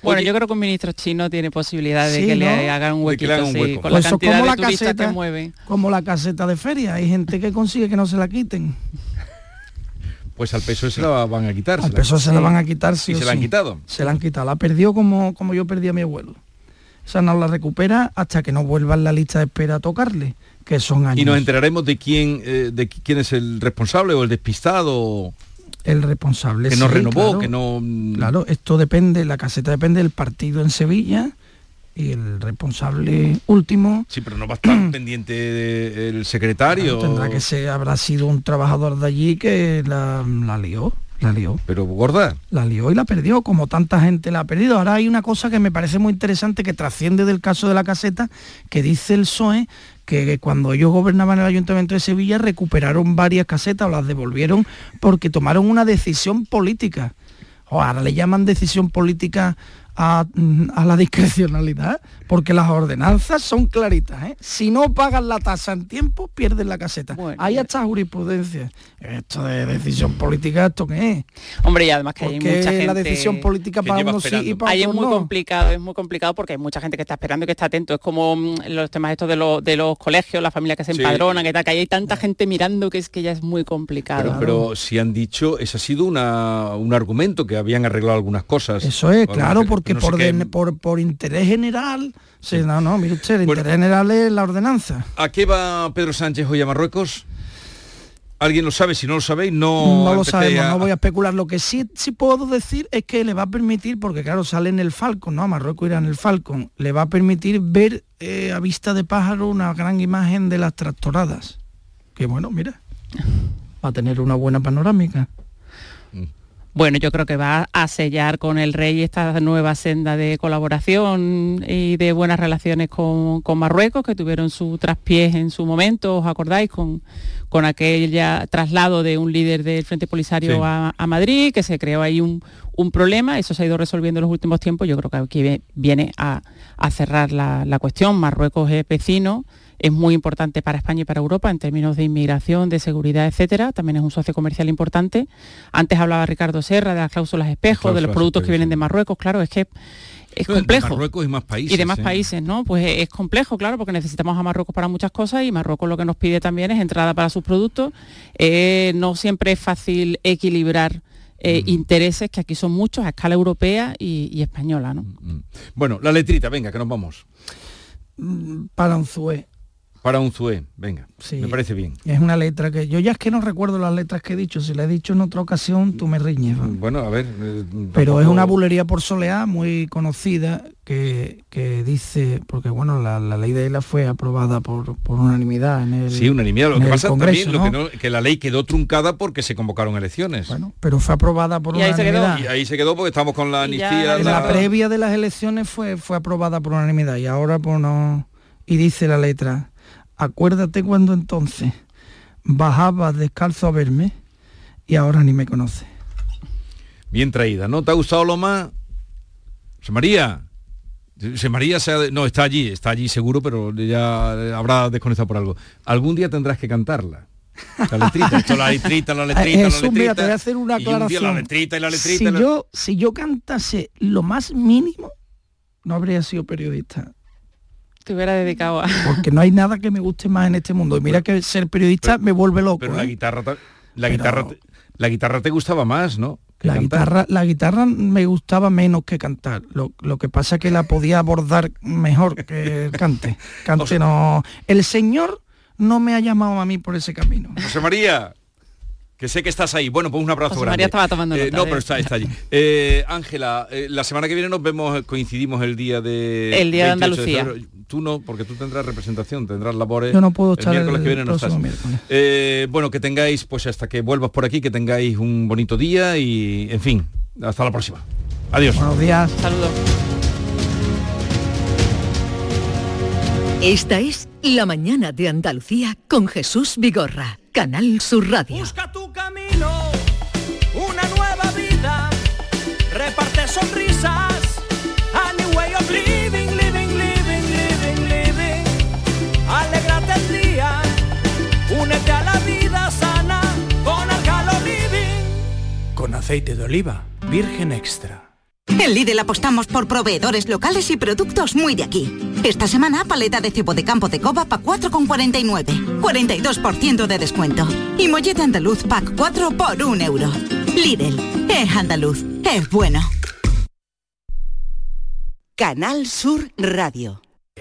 Bueno, Oye, yo creo que un ministro chino tiene posibilidad de Sí, que le hagan un De que le huequito, hagan un sí, con Pues la eso cantidad como de la turistas caseta. que mueven. como la caseta de feria, hay gente que consigue que no se la quiten. <laughs> Pues al peso se la van a quitar. Al peso se la van a quitar, sí ¿Y o se la han quitado? Se la han quitado. La perdió como, como yo perdí a mi abuelo. O sea, no la recupera hasta que no vuelva en la lista de espera a tocarle, que son años. Y nos enteraremos de quién eh, de qui- quién es el responsable o el despistado El responsable. que no sí, renovó, claro. que no mm, Claro, esto depende, la caseta depende del partido en Sevilla y el responsable último Sí, pero no va a estar <clears throat> pendiente de- el secretario. tendrá que ser, habrá sido un trabajador de allí que la, la lió, la lió. Pero gorda. La lió y la perdió, como tanta gente la ha perdido. Ahora hay una cosa que me parece muy interesante que trasciende del caso de la caseta, que dice el PSOE que cuando ellos gobernaban el Ayuntamiento de Sevilla recuperaron varias casetas o las devolvieron porque tomaron una decisión política. Ahora le llaman decisión política a, mm, a la discrecionalidad, porque las ordenanzas son claritas. ¿eh? Si no pagan la tasa en tiempo, pierden la caseta. Bueno, Ahí ya. está jurisprudencia. Esto de decisión política, ¿esto qué es? Hombre, y además que hay Porque mucha gente... la decisión política para unos sí y para Ahí es muy no. complicado, es muy complicado porque hay mucha gente que está esperando y que está atento. Es como mm, los temas estos de, los de los colegios, las familias que se Sí. empadronan, que tal, que ahí hay tanta gente mirando que es que ya es muy complicado. Pero, pero si han dicho, ese ha sido una, un argumento que habían arreglado algunas cosas. Eso es, claro, algunas- porque no por, por, por interés general, sí, no, no, mire usted, el Bueno. interés general es la ordenanza. ¿A qué va Pedro Sánchez hoy a Marruecos? ¿Alguien lo sabe? Si no lo sabéis, no... No, lo sabemos, a- no voy a especular. Lo que sí, sí puedo decir es que le va a permitir, porque claro, sale en el Falcon, ¿no? A Marruecos irá en el Falcon, le va a permitir ver eh, a vista de pájaro una gran imagen de las tractoradas. Que bueno, mira, va a tener una buena panorámica. Bueno, yo creo que va a sellar con el rey esta nueva senda de colaboración y de buenas relaciones con, con Marruecos, que tuvieron su traspiés en su momento, ¿os acordáis? Con, con aquel ya traslado de un líder del Frente Polisario Sí. a, a Madrid, que se creó ahí un, un problema, eso se ha ido resolviendo en los últimos tiempos, yo creo que aquí viene a, a cerrar la, la cuestión. Marruecos es vecino, es muy importante para España y para Europa en términos de inmigración, de seguridad, etcétera. También es un socio comercial importante. Antes hablaba Ricardo Serra de las cláusulas espejo, de los productos que vienen de Marruecos. Claro, es que es No, de complejo. Marruecos y más países. Y de más ¿eh? países, ¿no? Pues es complejo, claro, porque necesitamos a Marruecos para muchas cosas y Marruecos lo que nos pide también es entrada para sus productos. Eh, no siempre es fácil equilibrar eh, intereses, que aquí son muchos, a escala europea y, y española, ¿no? Bueno, la letrita, venga, que nos vamos. Mm, Para un zué, venga. Sí. Me parece bien. Es una letra que yo ya es que no recuerdo las letras que he dicho. Si la he dicho en otra ocasión, tú me riñes. Bueno, a ver. eh, Pero es una bulería por soleá muy conocida que, que dice, porque bueno, la, la ley de ELA fue aprobada por, por unanimidad en el Sí, unanimidad. Lo en que el pasa Congreso, también lo que, ¿no? no- que la ley quedó truncada porque se convocaron elecciones. Bueno, pero fue aprobada por Y ahí se quedó. unanimidad. Y ahí se quedó porque estamos con la amnistía. En la- la previa de las elecciones fue, fue aprobada por unanimidad y ahora pues no... Y dice la letra, acuérdate cuando entonces bajabas descalzo a verme y ahora ni me conoces. Bien traída, ¿no? ¿Te ha gustado lo más? Se María. Se María se ha- no está allí, está allí seguro, pero ya habrá desconectado por algo. Algún día tendrás que cantarla. La letrita, esto, la letrita, la <laughs> letrita, la letrita. mira, te voy a hacer una y un la letrita y la letrita. si, y la- yo, si yo cantase lo más mínimo, no habría sido periodista. Te hubiera dedicado a... Porque no hay nada que me guste más en este mundo. Y mira que ser periodista me vuelve loco. Pero la ¿eh? guitarra, ta- la Pero- guitarra, te- la guitarra te gustaba más, ¿no? La cantar. guitarra, la guitarra me gustaba menos que cantar. Lo, lo que pasa es que la podía abordar mejor que el cante. <laughs> Cante no. El Señor no me ha llamado a mí por ese camino. José María, que sé que estás ahí. Bueno, pues un abrazo José grande. María estaba tomando Eh, nota no, de- pero está, está allí. <laughs> Eh, Ángela, eh, la semana que viene nos vemos, eh, coincidimos el día de... El día de 28 Andalucía. febrero. tú no, porque tú tendrás representación, tendrás labores. Yo no puedo estar el miércoles el que viene no estás. Eh, bueno, que tengáis, pues hasta que vuelvas por aquí, que tengáis un bonito día y, en fin, hasta la próxima. Adiós. Buenos días. Saludos. Esta es La mañana de Andalucía con Jesús Vigorra, Canal Sur Radio. Busca tu camino, una nueva vida, reparte sonrisas, a new way of living, living, living, living, living. Alégrate el día, únete a la vida sana con Alcalo Living. Con aceite de oliva, virgen extra. En Lidl apostamos por proveedores locales y productos muy de aquí. Esta semana, paleta de cebo de campo de coba pa 4,49. 42% de descuento. Y mollete andaluz pack 4 por 1 euro. Lidl, es andaluz, es bueno. Canal Sur Radio.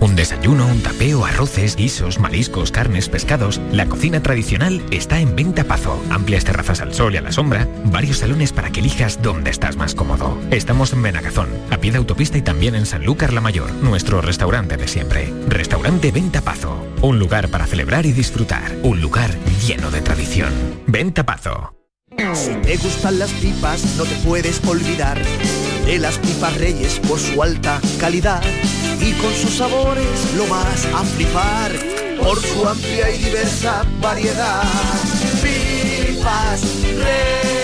Un desayuno, un tapeo, arroces, guisos, mariscos, carnes, pescados. La cocina tradicional está en Venta Pazo. Amplias terrazas al sol y a la sombra. Varios salones para que elijas dónde estás más cómodo. Estamos en Benagazón, a pie de autopista y también en Sanlúcar la Mayor, nuestro restaurante de siempre. Restaurante Venta Pazo. Un lugar para celebrar y disfrutar. Un lugar lleno de tradición. Venta Pazo. Si te gustan las pipas, no te puedes olvidar de las pipas Reyes por su alta calidad y con sus sabores lo vas a flipar por su amplia y diversa variedad. Pipas Reyes,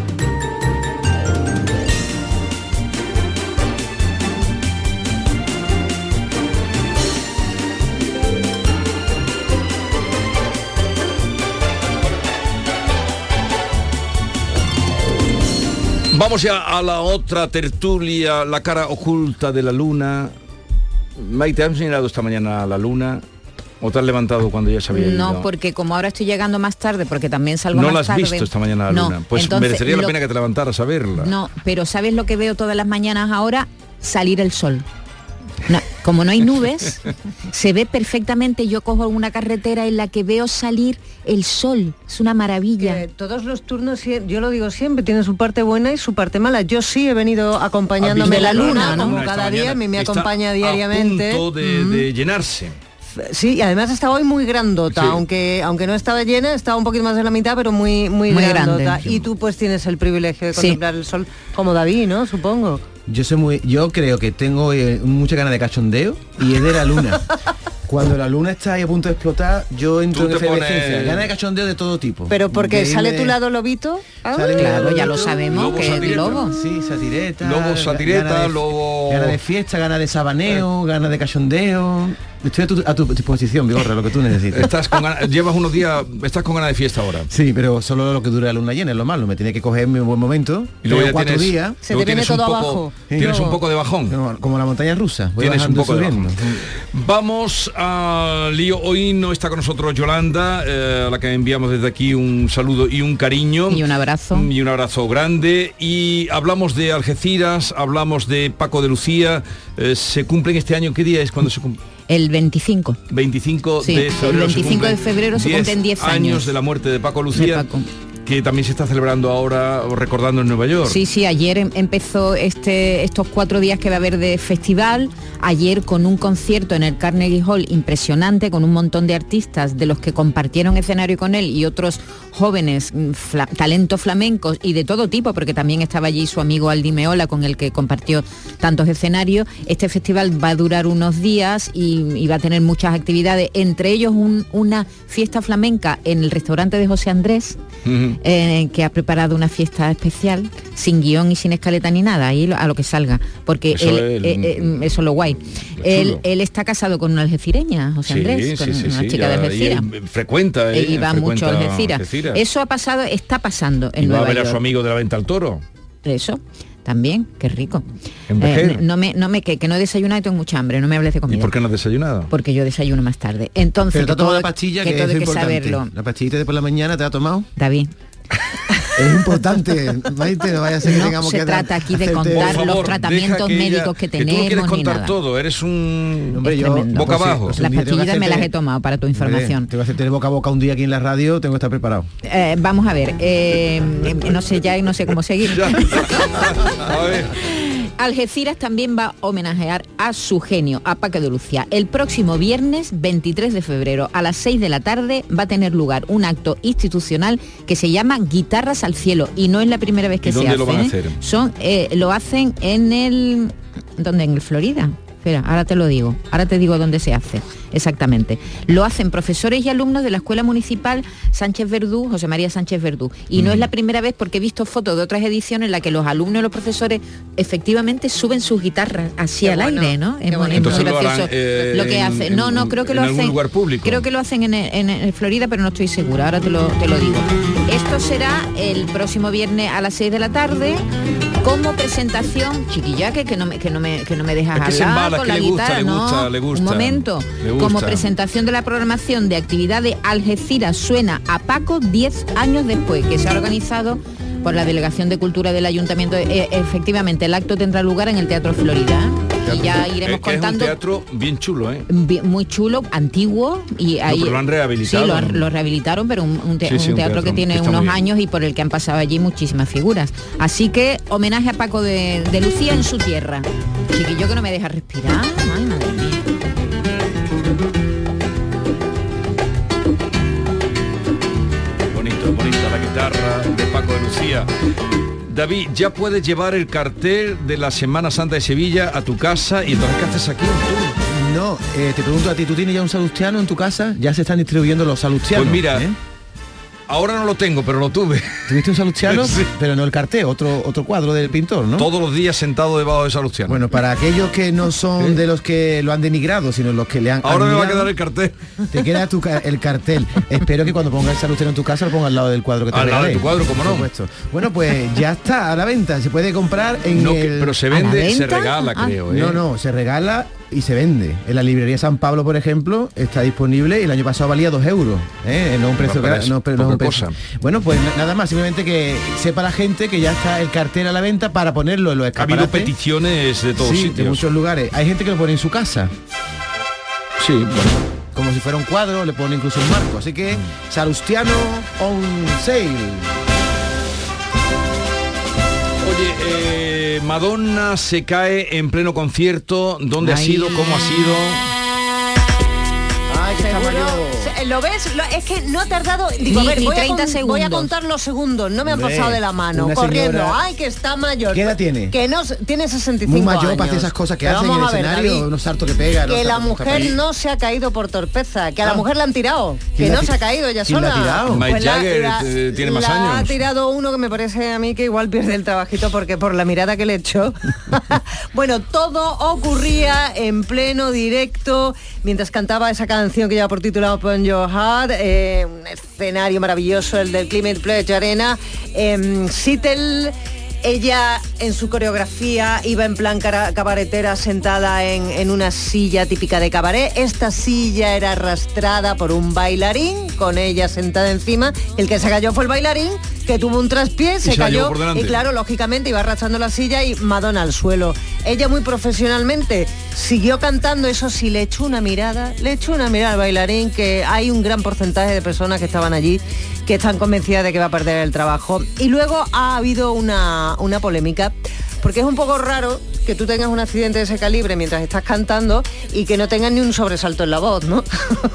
Vamos ya a la otra tertulia, la cara oculta de la luna. Maite, ¿has mirado esta mañana a la luna? ¿O te has levantado cuando ya se había ido? No, porque como ahora estoy llegando más tarde, porque también salgo no más la has tarde. visto esta mañana a la No, luna. Pues entonces, merecería la pena que te levantaras a verla. No, pero ¿sabes lo que veo todas las mañanas ahora? Salir el sol. No, como no hay nubes, <laughs> se ve perfectamente. Yo cojo una carretera en la que veo salir el sol. Es una maravilla. Que todos los turnos, yo lo digo siempre, tienen su parte buena y su parte mala. Yo sí he venido acompañándome la la luna, luna, ¿no? como Esta cada día, a mí me está acompaña diariamente. A punto de, de llenarse. Sí, y además está hoy muy grandota, Sí. aunque aunque no estaba llena, estaba un poquito más de la mitad, pero muy muy, Muy grandota. grande. Y tú pues tienes el privilegio de Sí. contemplar el sol como David, ¿no? Supongo. Yo soy muy, yo creo que tengo eh, mucha ganas de cachondeo y es de la luna. <laughs> Cuando la luna está ahí a punto de explotar, yo entro en efervescencia. pones- Ganas de cachondeo de todo tipo. Pero porque De sale tu lado lobito. Sale Claro, lado ya lo sabemos Lobo que es satireta. lobo. Sí, satireta. Lobo satireta, gana de- lobo- Gana de fiesta, gana de sabaneo, gana de cachondeo. Estoy a tu, a tu disposición, Vigorra, lo que tú necesites. Estás con ganas- llevas unos días, estás con ganas de fiesta ahora. Sí, pero solo lo que dura la luna llena es lo malo. Me tiene que cogerme un buen momento. Y luego ya cuatro tienes- días. Se te viene tienes un todo poco- abajo. Tienes Luego- un poco de bajón. No, como la montaña rusa. Voy Tienes un poco de subiendo. Vamos al lío. Hoy no está con nosotros Yolanda, eh, a la que enviamos desde aquí un saludo y un cariño. Y un abrazo. Y un abrazo grande. Y hablamos de Algeciras, hablamos de Paco de Lucía. Eh, se cumplen este año, ¿qué día es cuando se cumple? El 25. 25 Sí, de el febrero. se 25 de cumplen febrero se cumplen 10 años. de la muerte de Paco Lucía. De Paco. Que también se está celebrando ahora, o recordando en Nueva York. Sí, sí, ayer em- empezó este, estos cuatro días que va a haber de festival, ayer con un concierto en el Carnegie Hall impresionante, con un montón de artistas de los que compartieron escenario con él y otros jóvenes, mm, fla- talentos flamencos y de todo tipo, porque también estaba allí su amigo Aldi Meola con el que compartió tantos escenarios. Este festival va a durar unos días y, y va a tener muchas actividades, entre ellos un- una fiesta flamenca en el restaurante de José Andrés, Eh, que ha preparado una fiesta especial sin guion y sin escaleta ni nada, ahí a lo que salga, porque Eso él, es el- eh, eh, eso es lo guay. Él, él está casado con una algecireña, José Sí, Andrés, sí, con sí, una chica de ya- y Algeciras. frecuenta, eh, iba mucho a Algeciras. Algeciras. Eso ha pasado, está pasando en y va a ver a su amigo de la venta al toro. Eso, también, qué rico. Eh, no me, no me, que, que no he desayunado y tengo mucha hambre, no me hables de ¿Y comida. por qué no has desayunado? Porque yo desayuno más tarde. Entonces, Pero te que ha tomado todo, la pastilla, que que, todo es hay que importante. saberlo. La pastillita de por la mañana te ha tomado. David. Es importante, Maite, no vaya a ser que No tengamos se que trata aquí de contar los tratamientos que ella- médicos que tú no tenemos quieres ni contar nada. todo, eres un Hombre, yo boca pues abajo. pues Las que pastillitas me las he tomado para tu información. Hombre, Tengo que hacerte el boca a boca un día aquí en la radio, tengo que estar preparado. Eh, vamos a ver, eh, no sé ya y no sé cómo seguir. <laughs> <laughs> a ver. Algeciras también va a homenajear a su genio, a Paco de Lucía. El próximo viernes 23 de febrero a las 6 de la tarde va a tener lugar un acto institucional que se llama Guitarras al Cielo y no es la primera vez que ¿Y se dónde hace. lo van a ¿eh? hacer? Son, eh, lo hacen en el... ¿Dónde? En el Florida. Espera, ahora te lo digo. Ahora te digo dónde se hace. Exactamente. Lo hacen profesores y alumnos de la Escuela Municipal Sánchez Verdú, José María Sánchez Verdú. Y no es la primera vez porque he visto fotos de otras ediciones en las que los alumnos y los profesores efectivamente suben sus guitarras así Qué al bueno, aire, ¿no? Es muy, bonito. Entonces lo harán, eh, lo que en- hacen. No, no, creo que en lo algún hacen. lugar público. Creo que lo hacen en, en- en Florida, pero no estoy segura. Ahora te lo, te lo digo. Esto será el próximo viernes a las 6 de la tarde. Como presentación, chiquillaque, que no me, que no me, que no me dejas Es que hablar con que la le gusta, guitarra, le no. gusta, le gusta. Un momento. Le Como presentación de la programación de actividad de Algeciras suena a Paco 10 años después, que se ha organizado por la Delegación de Cultura del Ayuntamiento. Eh, efectivamente, el acto tendrá lugar en el Teatro Florida. Y ya iremos Es que contando Es un teatro bien chulo, ¿eh? Bien- muy chulo, antiguo y ahí pero lo han rehabilitado. Sí, lo, han- lo rehabilitaron, pero un, un te- Sí, sí, un un teatro, que tiene unos años y por el que han pasado allí muchísimas figuras. Así que homenaje a Paco de, de Lucía en su tierra. Chiquillo que no me deja respirar. Ay, David, ya puedes llevar el cartel de la Semana Santa de Sevilla a tu casa y entonces ¿qué haces aquí? No, eh, te pregunto a ti, ¿tú tienes ya un salustiano en tu casa? Ya se están distribuyendo los salustianos. Pues mira, ¿eh? Ahora no lo tengo, pero lo tuve. ¿Tuviste un salustiano? <laughs> Sí. Pero no el cartel, otro, otro cuadro del pintor, ¿no? Todos los días sentado debajo de Salustiano. Bueno, para aquellos que no son de los que lo han denigrado, sino los que le han ahora me va a quedar el cartel. Te queda tu el cartel. Espero que cuando pongas el salustiano en tu casa lo pongas al lado del cuadro que te Al lado de tu cuadro, cómo no. Supuesto. Bueno, pues ya está a la venta. Se puede comprar en No, el... pero se ¿A la vende, se regala, Ah, creo. ¿eh? No, no, se regala y se vende. En la librería San Pablo, por ejemplo, está disponible y el año pasado valía 2 euros. ¿eh? No un precio para gra- eso, no, un precio. Bueno, pues na- nada más, simplemente que sepa la gente que ya está el cartel a la venta para ponerlo en los Ha habido escaparates. peticiones de todos Sí, de sitios. muchos lugares. Hay gente que lo pone en su casa. Sí, bueno. Como si fuera un cuadro, le pone incluso un marco. Así que Salustiano on sale. Oye, eh, Madonna se cae en pleno concierto. ¿Dónde ha sido? ¿Cómo ha sido? Ay, Seguro. ¿Lo ves? Lo- es que no ha tardado. Digo, Ni- a ver, ni voy, 30 a con- voy a segundos. contar los segundos. No me han pasado de la mano. corriendo. señora- Ay, que está mayor. ¿Qué edad tiene? Que no, tiene 65 Muy mayor años. para hacer esas cosas que hacen en el ver, escenario, David, unos saltos que pega. Que la mujer no se ha caído por torpeza, que a la Ah. mujer la han tirado, que ¿Quién la no se ha caído ella sola. tirado? Mike Pues la- Jagger, eh, tiene más la ha años. tirado uno que me parece a mí que igual pierde el trabajito porque por la mirada que le echó. <laughs> <laughs> bueno, todo ocurría en pleno directo mientras cantaba esa canción que lleva por título Open Your Heart, eh, un escenario maravilloso, el del Climate Pledge Arena. en Seattle ella en su coreografía iba en plan cabaretera sentada en, en una silla típica de cabaret. Esta silla era arrastrada por un bailarín con ella sentada encima. El que se cayó fue el bailarín que tuvo un traspié, se, cayó y claro, lógicamente iba arrastrando la silla y Madonna al suelo. Ella muy profesionalmente siguió cantando, eso sí, le echó una mirada, le echó una mirada al bailarín que hay un gran porcentaje de personas que estaban allí que están convencidas de que va a perder el trabajo. Y luego ha habido una, una polémica, porque es un poco raro que tú tengas un accidente de ese calibre mientras estás cantando y que no tengas ni un sobresalto en la voz, ¿no?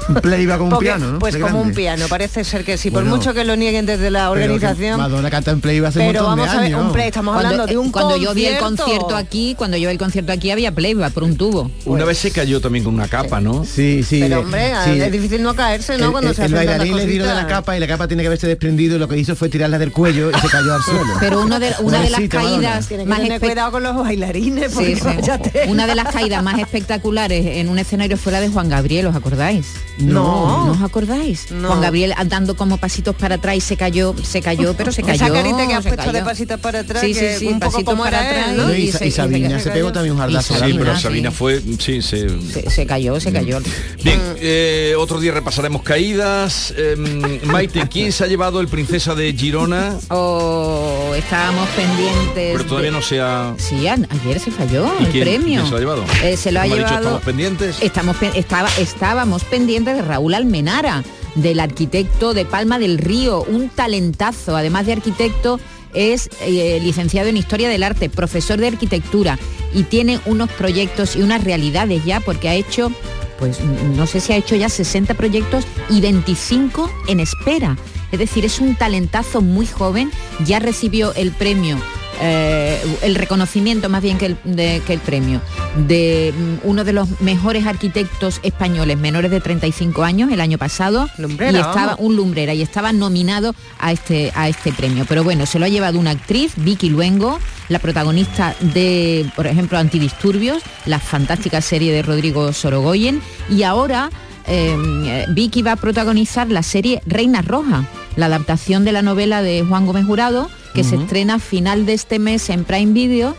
Un playback con un piano, ¿no? Pues De como un piano, parece ser que sí, por mucho que lo nieguen desde la organización. Madonna canta en playback hace Pero un montón vamos de a ver, años. un play, estamos Cuando, hablando de un cuando yo vi el concierto. aquí, cuando yo vi el concierto aquí había playback por un tubo. Una vez se cayó también con una capa, ¿no? Sí, sí. Pero hombre, sí, es difícil no caerse, ¿no? el, Cuando el- se el bailarín le tiró de la capa y la capa tiene que haberse desprendido y lo que hizo fue tirarla del cuello y se cayó al suelo. Pero uno de, una de las caídas Tiene que más cuidado con los bailarines, porque Sí, sí. vaya tela. Una de las caídas más espectaculares en un escenario fue la de Juan Gabriel, ¿os acordáis? No. ¿No os acordáis? No. Juan Gabriel dando como pasitos para atrás y se cayó, se cayó, pero se cayó. Esa carita que has se puesto de pasitos para atrás, Sí, sí, sí, un poco como para atrás, ¿no? y, y Sa- se- y y se Sabina cayó. se pegó también un jardazo. Sí, pero Sabina sí. fue, sí, se... Se, se cayó, se cayó. Bien, eh, otro día repasaremos caídas. Em, Maite, ¿quién se ha llevado el Princesa de Girona? O estábamos pendientes. Pero todavía de- no se ha... Sí, ayer se falló ¿Y el quién- premio. quién se lo ha llevado? Eh, se lo ha Como ha dicho, estamos pendientes. Estamos estaba, estábamos pendientes de Raúl Almenara, del arquitecto de Palma del Río, un talentazo, además de arquitecto, es eh, licenciado en Historia del Arte, profesor de arquitectura y tiene unos proyectos y unas realidades ya, porque ha hecho, pues no sé si ha hecho ya 60 proyectos y 25 en espera. Es decir, es un talentazo muy joven, ya recibió el premio eh, el reconocimiento más bien que el, de- que el premio. De mm, uno de los mejores arquitectos españoles menores de 35 años el año pasado. Lumbrera, y estaba un lumbrera y estaba nominado a este a este premio. Pero bueno se lo ha llevado una actriz Vicky Luengo la protagonista de por ejemplo Antidisturbios la fantástica serie de Rodrigo Sorogoyen. Y ahora eh, Vicky va a protagonizar la serie Reina Roja, la adaptación de la novela de Juan Gómez Jurado, que se estrena a final de este mes en Prime Video.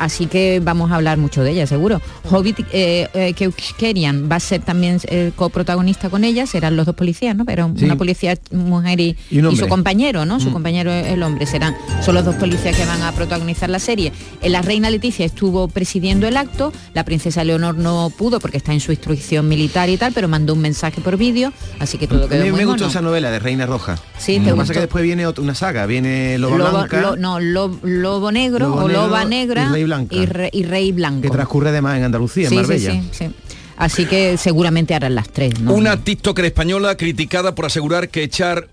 Así que vamos a hablar mucho de ella, seguro. Hobbit eh, eh, Keukerian va a ser también eh, coprotagonista con ella, serán los dos policías, ¿no? Pero Sí. una policía mujer y, su compañero, ¿no? Su Mm. compañero el hombre. Serán, son los dos policías que van a protagonizar la serie. Eh, La reina Leticia estuvo presidiendo el acto, la princesa Leonor no pudo porque está en su instrucción militar y tal, pero mandó un mensaje por vídeo, así que todo quedó mí muy me gustó mono. esa novela de Reina Roja. Sí, Lo te que pasa que después viene otra- una saga, viene Lobo- Blanca, lo- no, lo- lobo negro Lobo o loba negra Blanca. y re- y rey blanco. que transcurre además en Andalucía, en Sí, Marbella. sí, sí. Así que seguramente harán las tres, ¿no? Una TikToker española criticada por asegurar que echar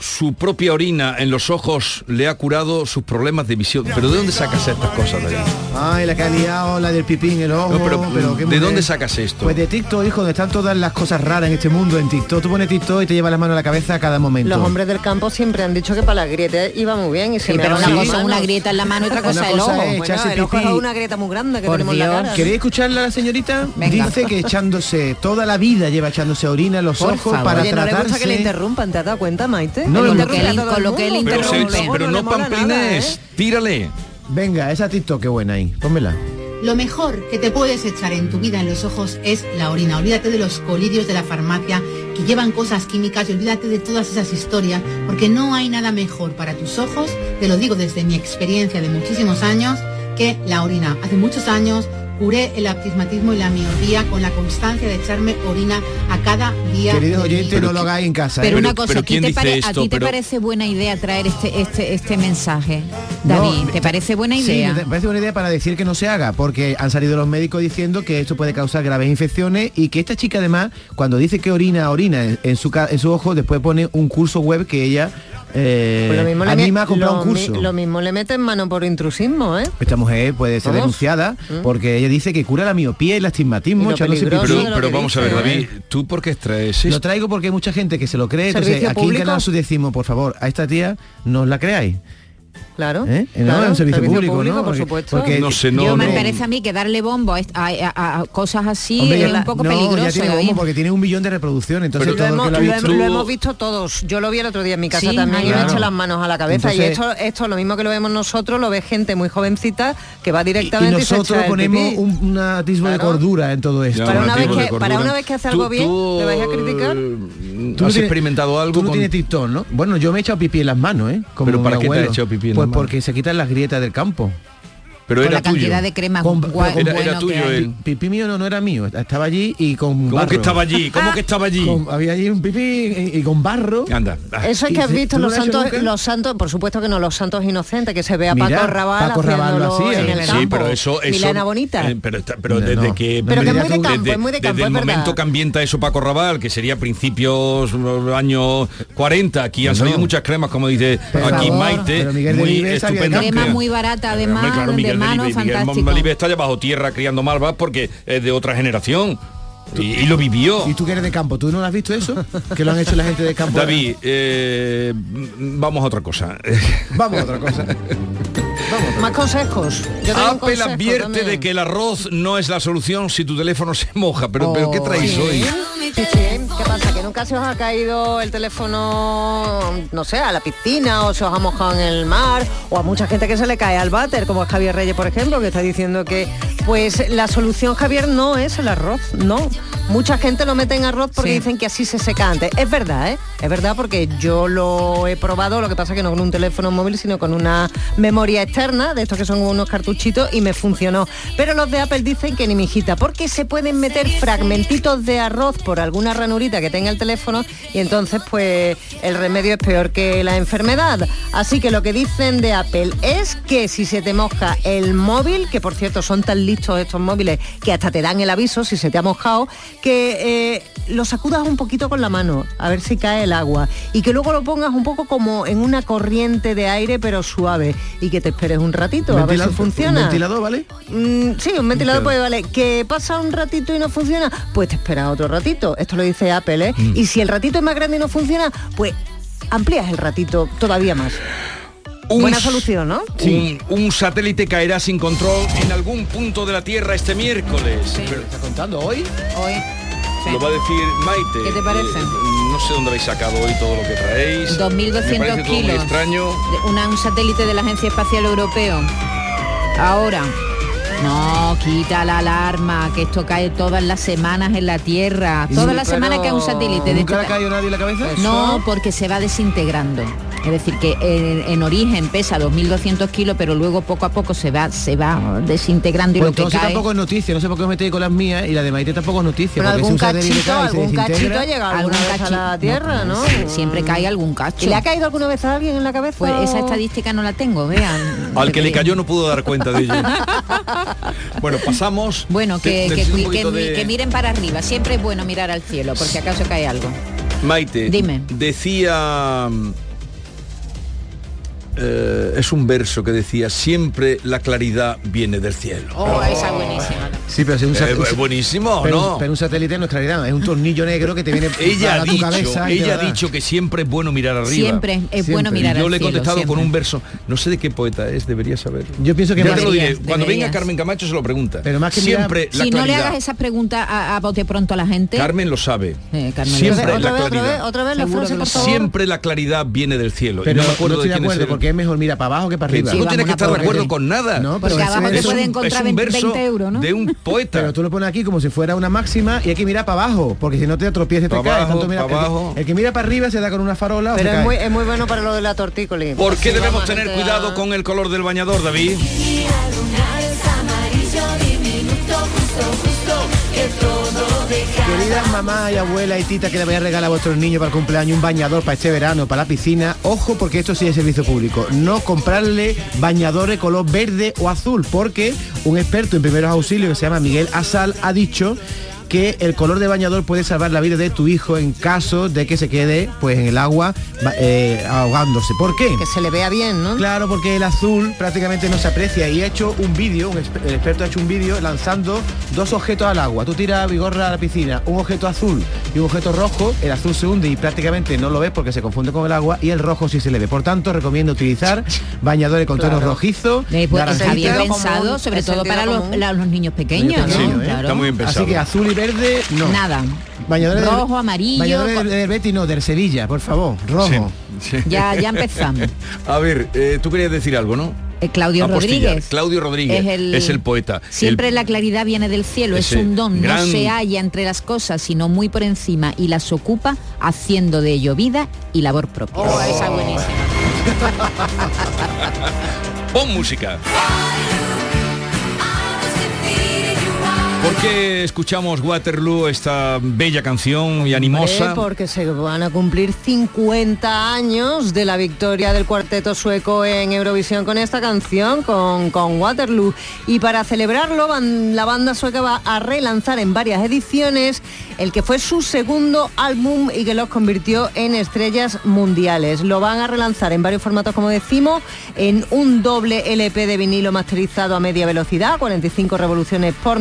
su propia orina en los ojos le ha curado sus problemas de visión. ¿Pero de dónde sacas estas cosas, David? Ay, la que ha liado, la del pipí en el ojo. No, pero, qué ¿de mujer. dónde sacas esto? Pues de TikTok, hijo, donde están todas las cosas raras en este mundo, en TikTok. Tú pones TikTok y te lleva la mano a la cabeza a cada momento. Los hombres del campo siempre han dicho que para la grieta iba muy bien y se Sí, me pero una las cosa manos. una grieta en la mano y otra <laughs> cosa Una el cosa ojo. es Bueno, echarse el ojo es una grieta muy grande que Por tenemos la Dios. cara. ¿Queréis escucharla a la señorita? Venga. Dice que echándose toda la vida lleva echándose orina en los Por ojos favor. para Oye, ¿no le tratarse. gusta que le interrumpan? ¿Te has dado cuenta, Maite? No, con lo que todo con lo que mundo, Pero, se- no nada, pamplines, ¿eh? tírale. Venga, esa TikTok qué buena ahí. Pónmela. Lo mejor que te puedes echar en tu vida en los ojos es la orina. Olvídate de los colirios de la farmacia que llevan cosas químicas y olvídate de todas esas historias, porque no hay nada mejor para tus ojos, te lo digo desde mi experiencia de muchísimos años, que la orina. Hace muchos años curé el astigmatismo y la miopía con la constancia de echarme orina a cada día. Queridos oyentes, no lo hagáis en casa. ¿eh? Pero una cosa, ¿a ti, te, pare- a ti te parece buena idea traer este, este, este mensaje? David, No, ¿te parece buena Sí, idea? me parece buena idea para decir que no se haga, porque han salido los médicos diciendo que esto puede causar graves infecciones y que esta chica además, cuando dice que orina, orina en, en su, en su ojo, después pone un curso web que ella eh, Pues lo mismo le anima a comprar un mi- curso. lo mismo le mete en mano por intrusismo, ¿eh? Esta mujer puede ser Vamos. denunciada ¿Mm? porque ella dice que cura la miopía y el astigmatismo. Y Pero- vamos a ver, David, ¿tú por qué traes? Lo traigo porque hay mucha gente que se lo cree. Entonces, ¿Servicio aquí en? Canal Sur decimos, por favor, a esta tía no os la creáis. Claro. ¿Eh? Claro, es un servicio, público, ¿no? por Porque- supuesto. porque- No sé, no, Yo me no. parece a mí que darle bombo a, cosas así Hombre, es ya- un poco no, peligroso. ya tiene David. bombo porque tiene un millón de reproducciones. Entonces, lo, todo el hemos, lo visto- hemos- lo hemos visto todos. Yo lo vi el otro día en mi casa Sí, también y me claro. eché las manos a la cabeza. y esto, esto, lo mismo que lo vemos nosotros, lo ve gente muy jovencita que va y directamente y, se nosotros el ponemos un, un atisbo de cordura en todo esto. Para un una, vez que, para una vez que hace Tú- algo bien, tú, ¿le vais a criticar? ¿Tú no ¿Has tienes- experimentado algo Tú no con- tienes TikTok, ¿no? Bueno, yo me he echado pipí en las manos, ¿eh? Como ¿Pero para qué te has echado pipí en Pues las manos? Porque se quitan las grietas del campo. Pero Con era la tuyo. cantidad de crema Con- guay- con- Era- bueno era tuyo el- Pipí mío no, no era mío, estaba allí y con ¿Cómo barro. que estaba allí? ¿Cómo que estaba allí? Con- había allí un pipí y, y con barro. Anda. ah. Eso es ¿Y que has visto los santos, nunca? los santos, por supuesto que no, los santos inocentes, que se ve a Paco Rabanne Paco Rabanne lo haciéndolo hacía. en el Sí, campo. pero eso, eso Milena Bonita. eh, pero está- pero No, desde no. que Pero que es muy de desde- campo, es muy de campo, desde el momento que ambienta eso Paco Raval, que sería principios eh, años 40, aquí han salido muchas cremas, como dice aquí. Maite, muy estupenda. Crema muy barata, además, de Miguel está ya bajo tierra criando malvas porque es de otra generación. Y, y lo vivió. ¿Y tú que eres de campo? ¿Tú no lo has visto eso? Que lo han hecho la gente de campo. David, eh, vamos a otra cosa. Vamos a otra cosa. <laughs> Más consejos. Yo tengo Apple consejo advierte también. de que el arroz no es la solución si tu teléfono se moja. Pero, pero ¿qué traéis Sí. hoy? ¿Qué pasa? ¿Que nunca se os ha caído el teléfono, no sé, a la piscina o se os ha mojado en el mar? O a mucha gente que se le cae al váter, como es Javier Reyes, por ejemplo, que está diciendo que pues la solución, Javier, no es el arroz, no. Mucha gente lo mete en arroz porque Sí. dicen que así se seca antes. Es verdad, ¿eh? Es verdad porque yo lo he probado, lo que pasa que no con un teléfono móvil, sino con una memoria externa, de estos que son unos cartuchitos, y me funcionó. Pero los de Apple dicen que ni mijita, porque se pueden meter fragmentitos de arroz por alguna ranurita que tenga el teléfono y entonces pues el remedio es peor que la enfermedad. Así que lo que dicen de Apple es que si se te moja el móvil, que por cierto son tan listos estos móviles que hasta te dan el aviso si se te ha mojado, que eh, lo sacudas un poquito con la mano, a ver si cae el agua, y que luego lo pongas un poco como en una corriente de aire pero suave y que te esperes un ratito a ver si funciona. ¿Un ventilador, vale? Mm, sí, un ventilador puede valer. ¿Que pasa un ratito y no funciona? Pues te esperas otro ratito. Esto lo dice Apple, ¿eh? Mm. Y si el ratito es más grande y no funciona, pues amplías el ratito todavía más. Un Buena solución, ¿no? Un, un satélite caerá sin control en algún punto de la Tierra este miércoles. Pero- ¿Está contando hoy? Hoy. Sí. Lo va a decir Maite. ¿Qué te parece? Eh, no sé dónde habéis sacado hoy todo lo que traéis. 2.200 Me parece todo muy kilos. extraño. De- una- un satélite de la Agencia Espacial Europeo. Ahora. No, quita la alarma, que esto cae todas las semanas en la Tierra. Todas las semanas cae un satélite. de ¿Nunca le esta- ha caído nadie en la cabeza? No, porque se va desintegrando. Es decir, que en, en origen pesa 2.200 kilos, pero luego poco a poco se va, se va desintegrando y Pues lo que entonces cae... tampoco es noticia, no sé por qué os metéis con las mías y la de Maite tampoco es noticia. Pero porque si algún cachito, algún cachito llegado alguna a la Tierra, ¿no? sí, Siempre cae algún cacho. ¿Y le ha caído alguna vez a alguien en la cabeza? Pues esa estadística no la tengo, vean. Al que le cayó no pudo dar cuenta de ello. <laughs> bueno, pasamos. Bueno, que, Te- que, te- un que- poquito que- de- que miren para arriba. Siempre es bueno mirar al cielo, por si acaso cae algo. Maite, Dime. decía... eh, es un verso que decía, siempre la claridad viene del cielo. Oh, esa es buenísima. Sí, pero si un Eh, satélite... es buenísimo, pero, ¿no? pero un satélite no es claridad, es un tornillo negro que te viene <laughs> Ella para ha tu dicho, cabeza ella ha a dicho que siempre es bueno mirar arriba. Siempre es bueno mirar Y yo le he cielo, contestado con un verso, no sé de qué poeta es, debería saber. Yo pienso que Ya más- te lo diré, Deberías, cuando venga. Carmen Camacho se lo pregunta. Pero más que mirar- siempre la Si no le hagas esa pregunta a, a bote pronto a la gente... Carmen lo sabe. Eh, Carmen lo siempre sabe. la Otra vez, otra claridad. vez, otra vez la frase, por sabe. favor. Siempre la claridad viene del cielo. Y Pero no me no, acuerdo estoy de quién es acuerdo el- es mejor, mira, para abajo que para arriba. No tienes que estar de acuerdo con nada. No, Porque ese abajo te es puede un- encontrar es un 20, verso 20 euros, ¿no? de un <laughs> poeta. Pero tú lo pones aquí como si fuera una máxima y hay que mirar para abajo, porque si no te tropiezas y te caes. tanto mira- pa' el que- abajo. El, que mira para arriba se da con una farola o Pero se es cae. muy, es muy bueno para lo de la tortícoli. ¿Por qué debemos tener cuidado con el color del bañador, David? Queridas mamá y abuela y tita que le voy a regalar a vuestros niños para el cumpleaños un bañador para este verano, para la piscina, ojo porque esto sí es servicio público. No comprarle bañadores color verde o azul, porque un experto en primeros auxilios que se llama Miguel Asal ha dicho que el color de bañador puede salvar la vida de tu hijo en caso de que se quede pues en el agua eh, ahogándose. ¿Por qué? Que se le vea bien, ¿no? Claro, porque el azul prácticamente no se aprecia y ha hecho un vídeo, exper- el experto ha hecho un vídeo lanzando dos objetos al agua. Tú tiras vigorra a la piscina, un objeto azul y un objeto rojo, el azul se hunde y prácticamente no lo ves porque se confunde con el agua y el rojo sí se le ve. Por tanto, recomiendo utilizar <laughs> bañadores con tonos Claro. rojizos, Eh, pues, está bien naranjitas. pensado, sobre todo para los, niños pequeños, Niños ¿no? pequeños, ¿eh? Claro. Está muy bien pensado. Así que azul y verde, no. Nada. Bañadores del- Rojo, amarillo, Bañadores con- del, del Betis, no, del Sevilla, por favor. Rojo. Sí. Ya, ya empezamos. <laughs> A ver, eh, tú querías decir algo, ¿no? Eh, Claudio Apostillar. Rodríguez. Claudio Rodríguez es el, poeta. Siempre El- la claridad viene del cielo, es un don, gran- no se halla entre las cosas, sino muy por encima y las ocupa haciendo de ello vida y labor propia. Oh, esa es buenísima. <laughs> Pon música. ¿Por qué escuchamos Waterloo, esta bella canción y animosa? Porque se van a cumplir 50 años de la victoria del cuarteto sueco en Eurovisión con esta canción, con, con Waterloo. Y para celebrarlo, van- la banda sueca va a relanzar en varias ediciones el que fue su segundo álbum y que los convirtió en estrellas mundiales. Lo van a relanzar en varios formatos, como decimos, en un doble LP de vinilo masterizado a media velocidad, 45 revoluciones por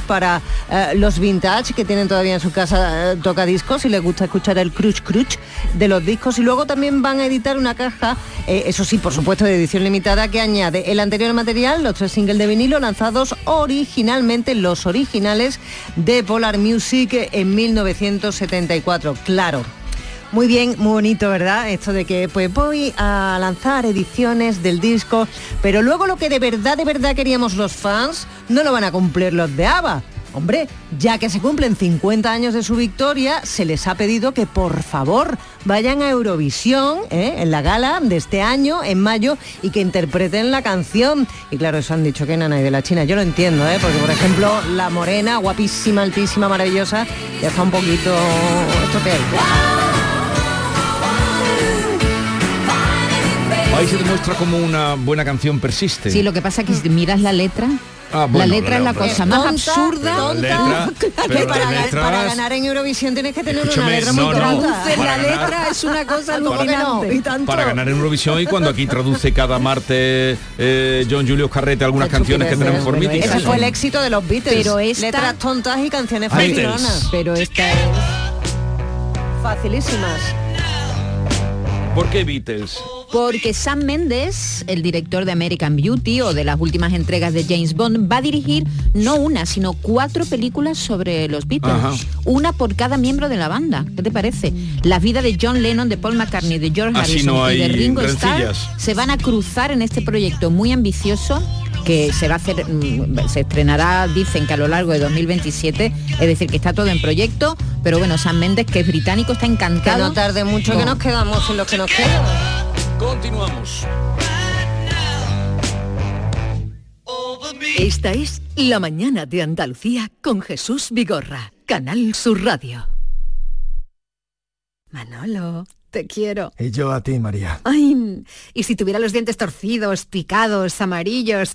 para eh, los vintage que tienen todavía en su casa eh, tocadiscos y les gusta escuchar el cruch cruch de los discos y luego también van a editar una caja, eh, eso sí, por supuesto, de edición limitada que añade el anterior material, los tres singles de vinilo lanzados originalmente, los originales de Polar Music en 1974. Claro, muy bien, muy bonito, ¿verdad? Esto de que pues voy a lanzar ediciones del disco, pero luego lo que de verdad, de verdad queríamos los fans, no lo van a cumplir los de ABBA. Hombre, ya que se cumplen 50 años de su victoria, se les ha pedido que por favor vayan a Eurovisión, ¿eh? en la gala de este año, en mayo, y que interpreten la canción. Y claro, eso han dicho que Nana y de la China. Yo lo entiendo, ¿eh? porque por ejemplo, la morena, guapísima, altísima, maravillosa, ya está un poquito estropeada. Ahí se demuestra como una buena canción persiste. Sí, lo que pasa es que si miras la letra, Ah, bueno, la letra es la hombre. cosa más Tonta, absurda. Pero la letra- <laughs> que pero para, letras- ganar en Eurovisión tienes que tener una letra no, muy no. Traduce Para la ganar- letra es una cosa ¿Cómo que no? alucinante. Y tanto. Para ganar en Eurovisión y cuando aquí traduce cada martes eh, John Julio Carrete algunas canciones que tenemos por pero míticas. Ese fue el éxito de los Beatles. Pero esta- Letras tontas y canciones Beatles. facilonas. Pero esta es... Facilísimas. ¿Por qué Beatles? Porque Sam Mendes, el director de American Beauty o de las últimas entregas de James Bond, va a dirigir no una, sino cuatro películas sobre los Beatles. Ajá. Una por cada miembro de la banda. ¿Qué te parece? La vida de John Lennon, de Paul McCartney, de George Así Harrison no y de Ringo Starr se van a cruzar en este proyecto muy ambicioso que se va a hacer, mm, se estrenará, dicen que a lo largo de 2027, es decir, que está todo en proyecto, pero bueno, Sam Mendes, que es británico, está Que encantado. no tarde mucho que No. nos quedamos en lo que nos queda. Continuamos. Esta es La mañana de Andalucía con Jesús Vigorra, Canal Sur Radio. Manolo, te quiero. Y yo a ti, María. Ay, y si tuviera los dientes torcidos, picados, amarillos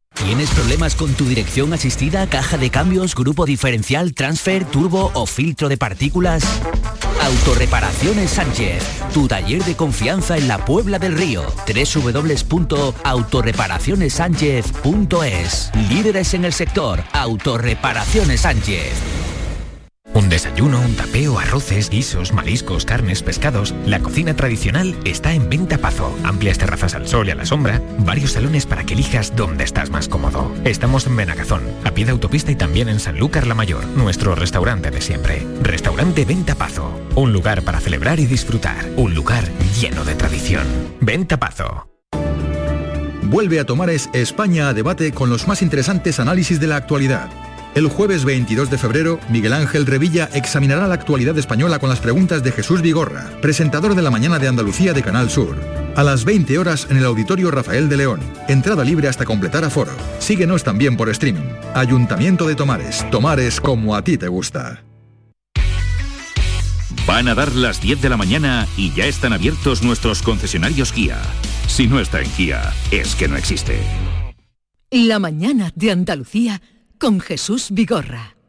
¿Tienes problemas con tu dirección asistida, caja de cambios, grupo diferencial, transfer, turbo o filtro de partículas? Autorreparaciones Sánchez, tu taller de confianza en la Puebla del Río. www.autorreparacionessánchez.es Líderes en el sector, Autorreparaciones Sánchez. Un desayuno, un tapeo, arroces, guisos, mariscos, carnes, pescados. La cocina tradicional está en Venta Pazo. Amplias terrazas al sol y a la sombra. Varios salones para que elijas dónde estás más cómodo. Estamos en Benagazón, a pie de autopista y también en Sanlúcar la Mayor, nuestro restaurante de siempre. Restaurante Venta Pazo. Un lugar para celebrar y disfrutar. Un lugar lleno de tradición. Venta Pazo. Vuelve a Tomares España a debate con los más interesantes análisis de la actualidad. El jueves 22 de febrero, Miguel Ángel Revilla examinará la actualidad española con las preguntas de Jesús Vigorra, presentador de la mañana de Andalucía de Canal Sur. A las 20 horas en el Auditorio Rafael de León. Entrada libre hasta completar aforo. Síguenos también por streaming. Ayuntamiento de Tomares. Tomares como a ti te gusta. Van a dar las 10 de la mañana y ya están abiertos nuestros concesionarios Kia. Si no está en Kia, es que no existe. La mañana de Andalucía con Jesús Vigorra.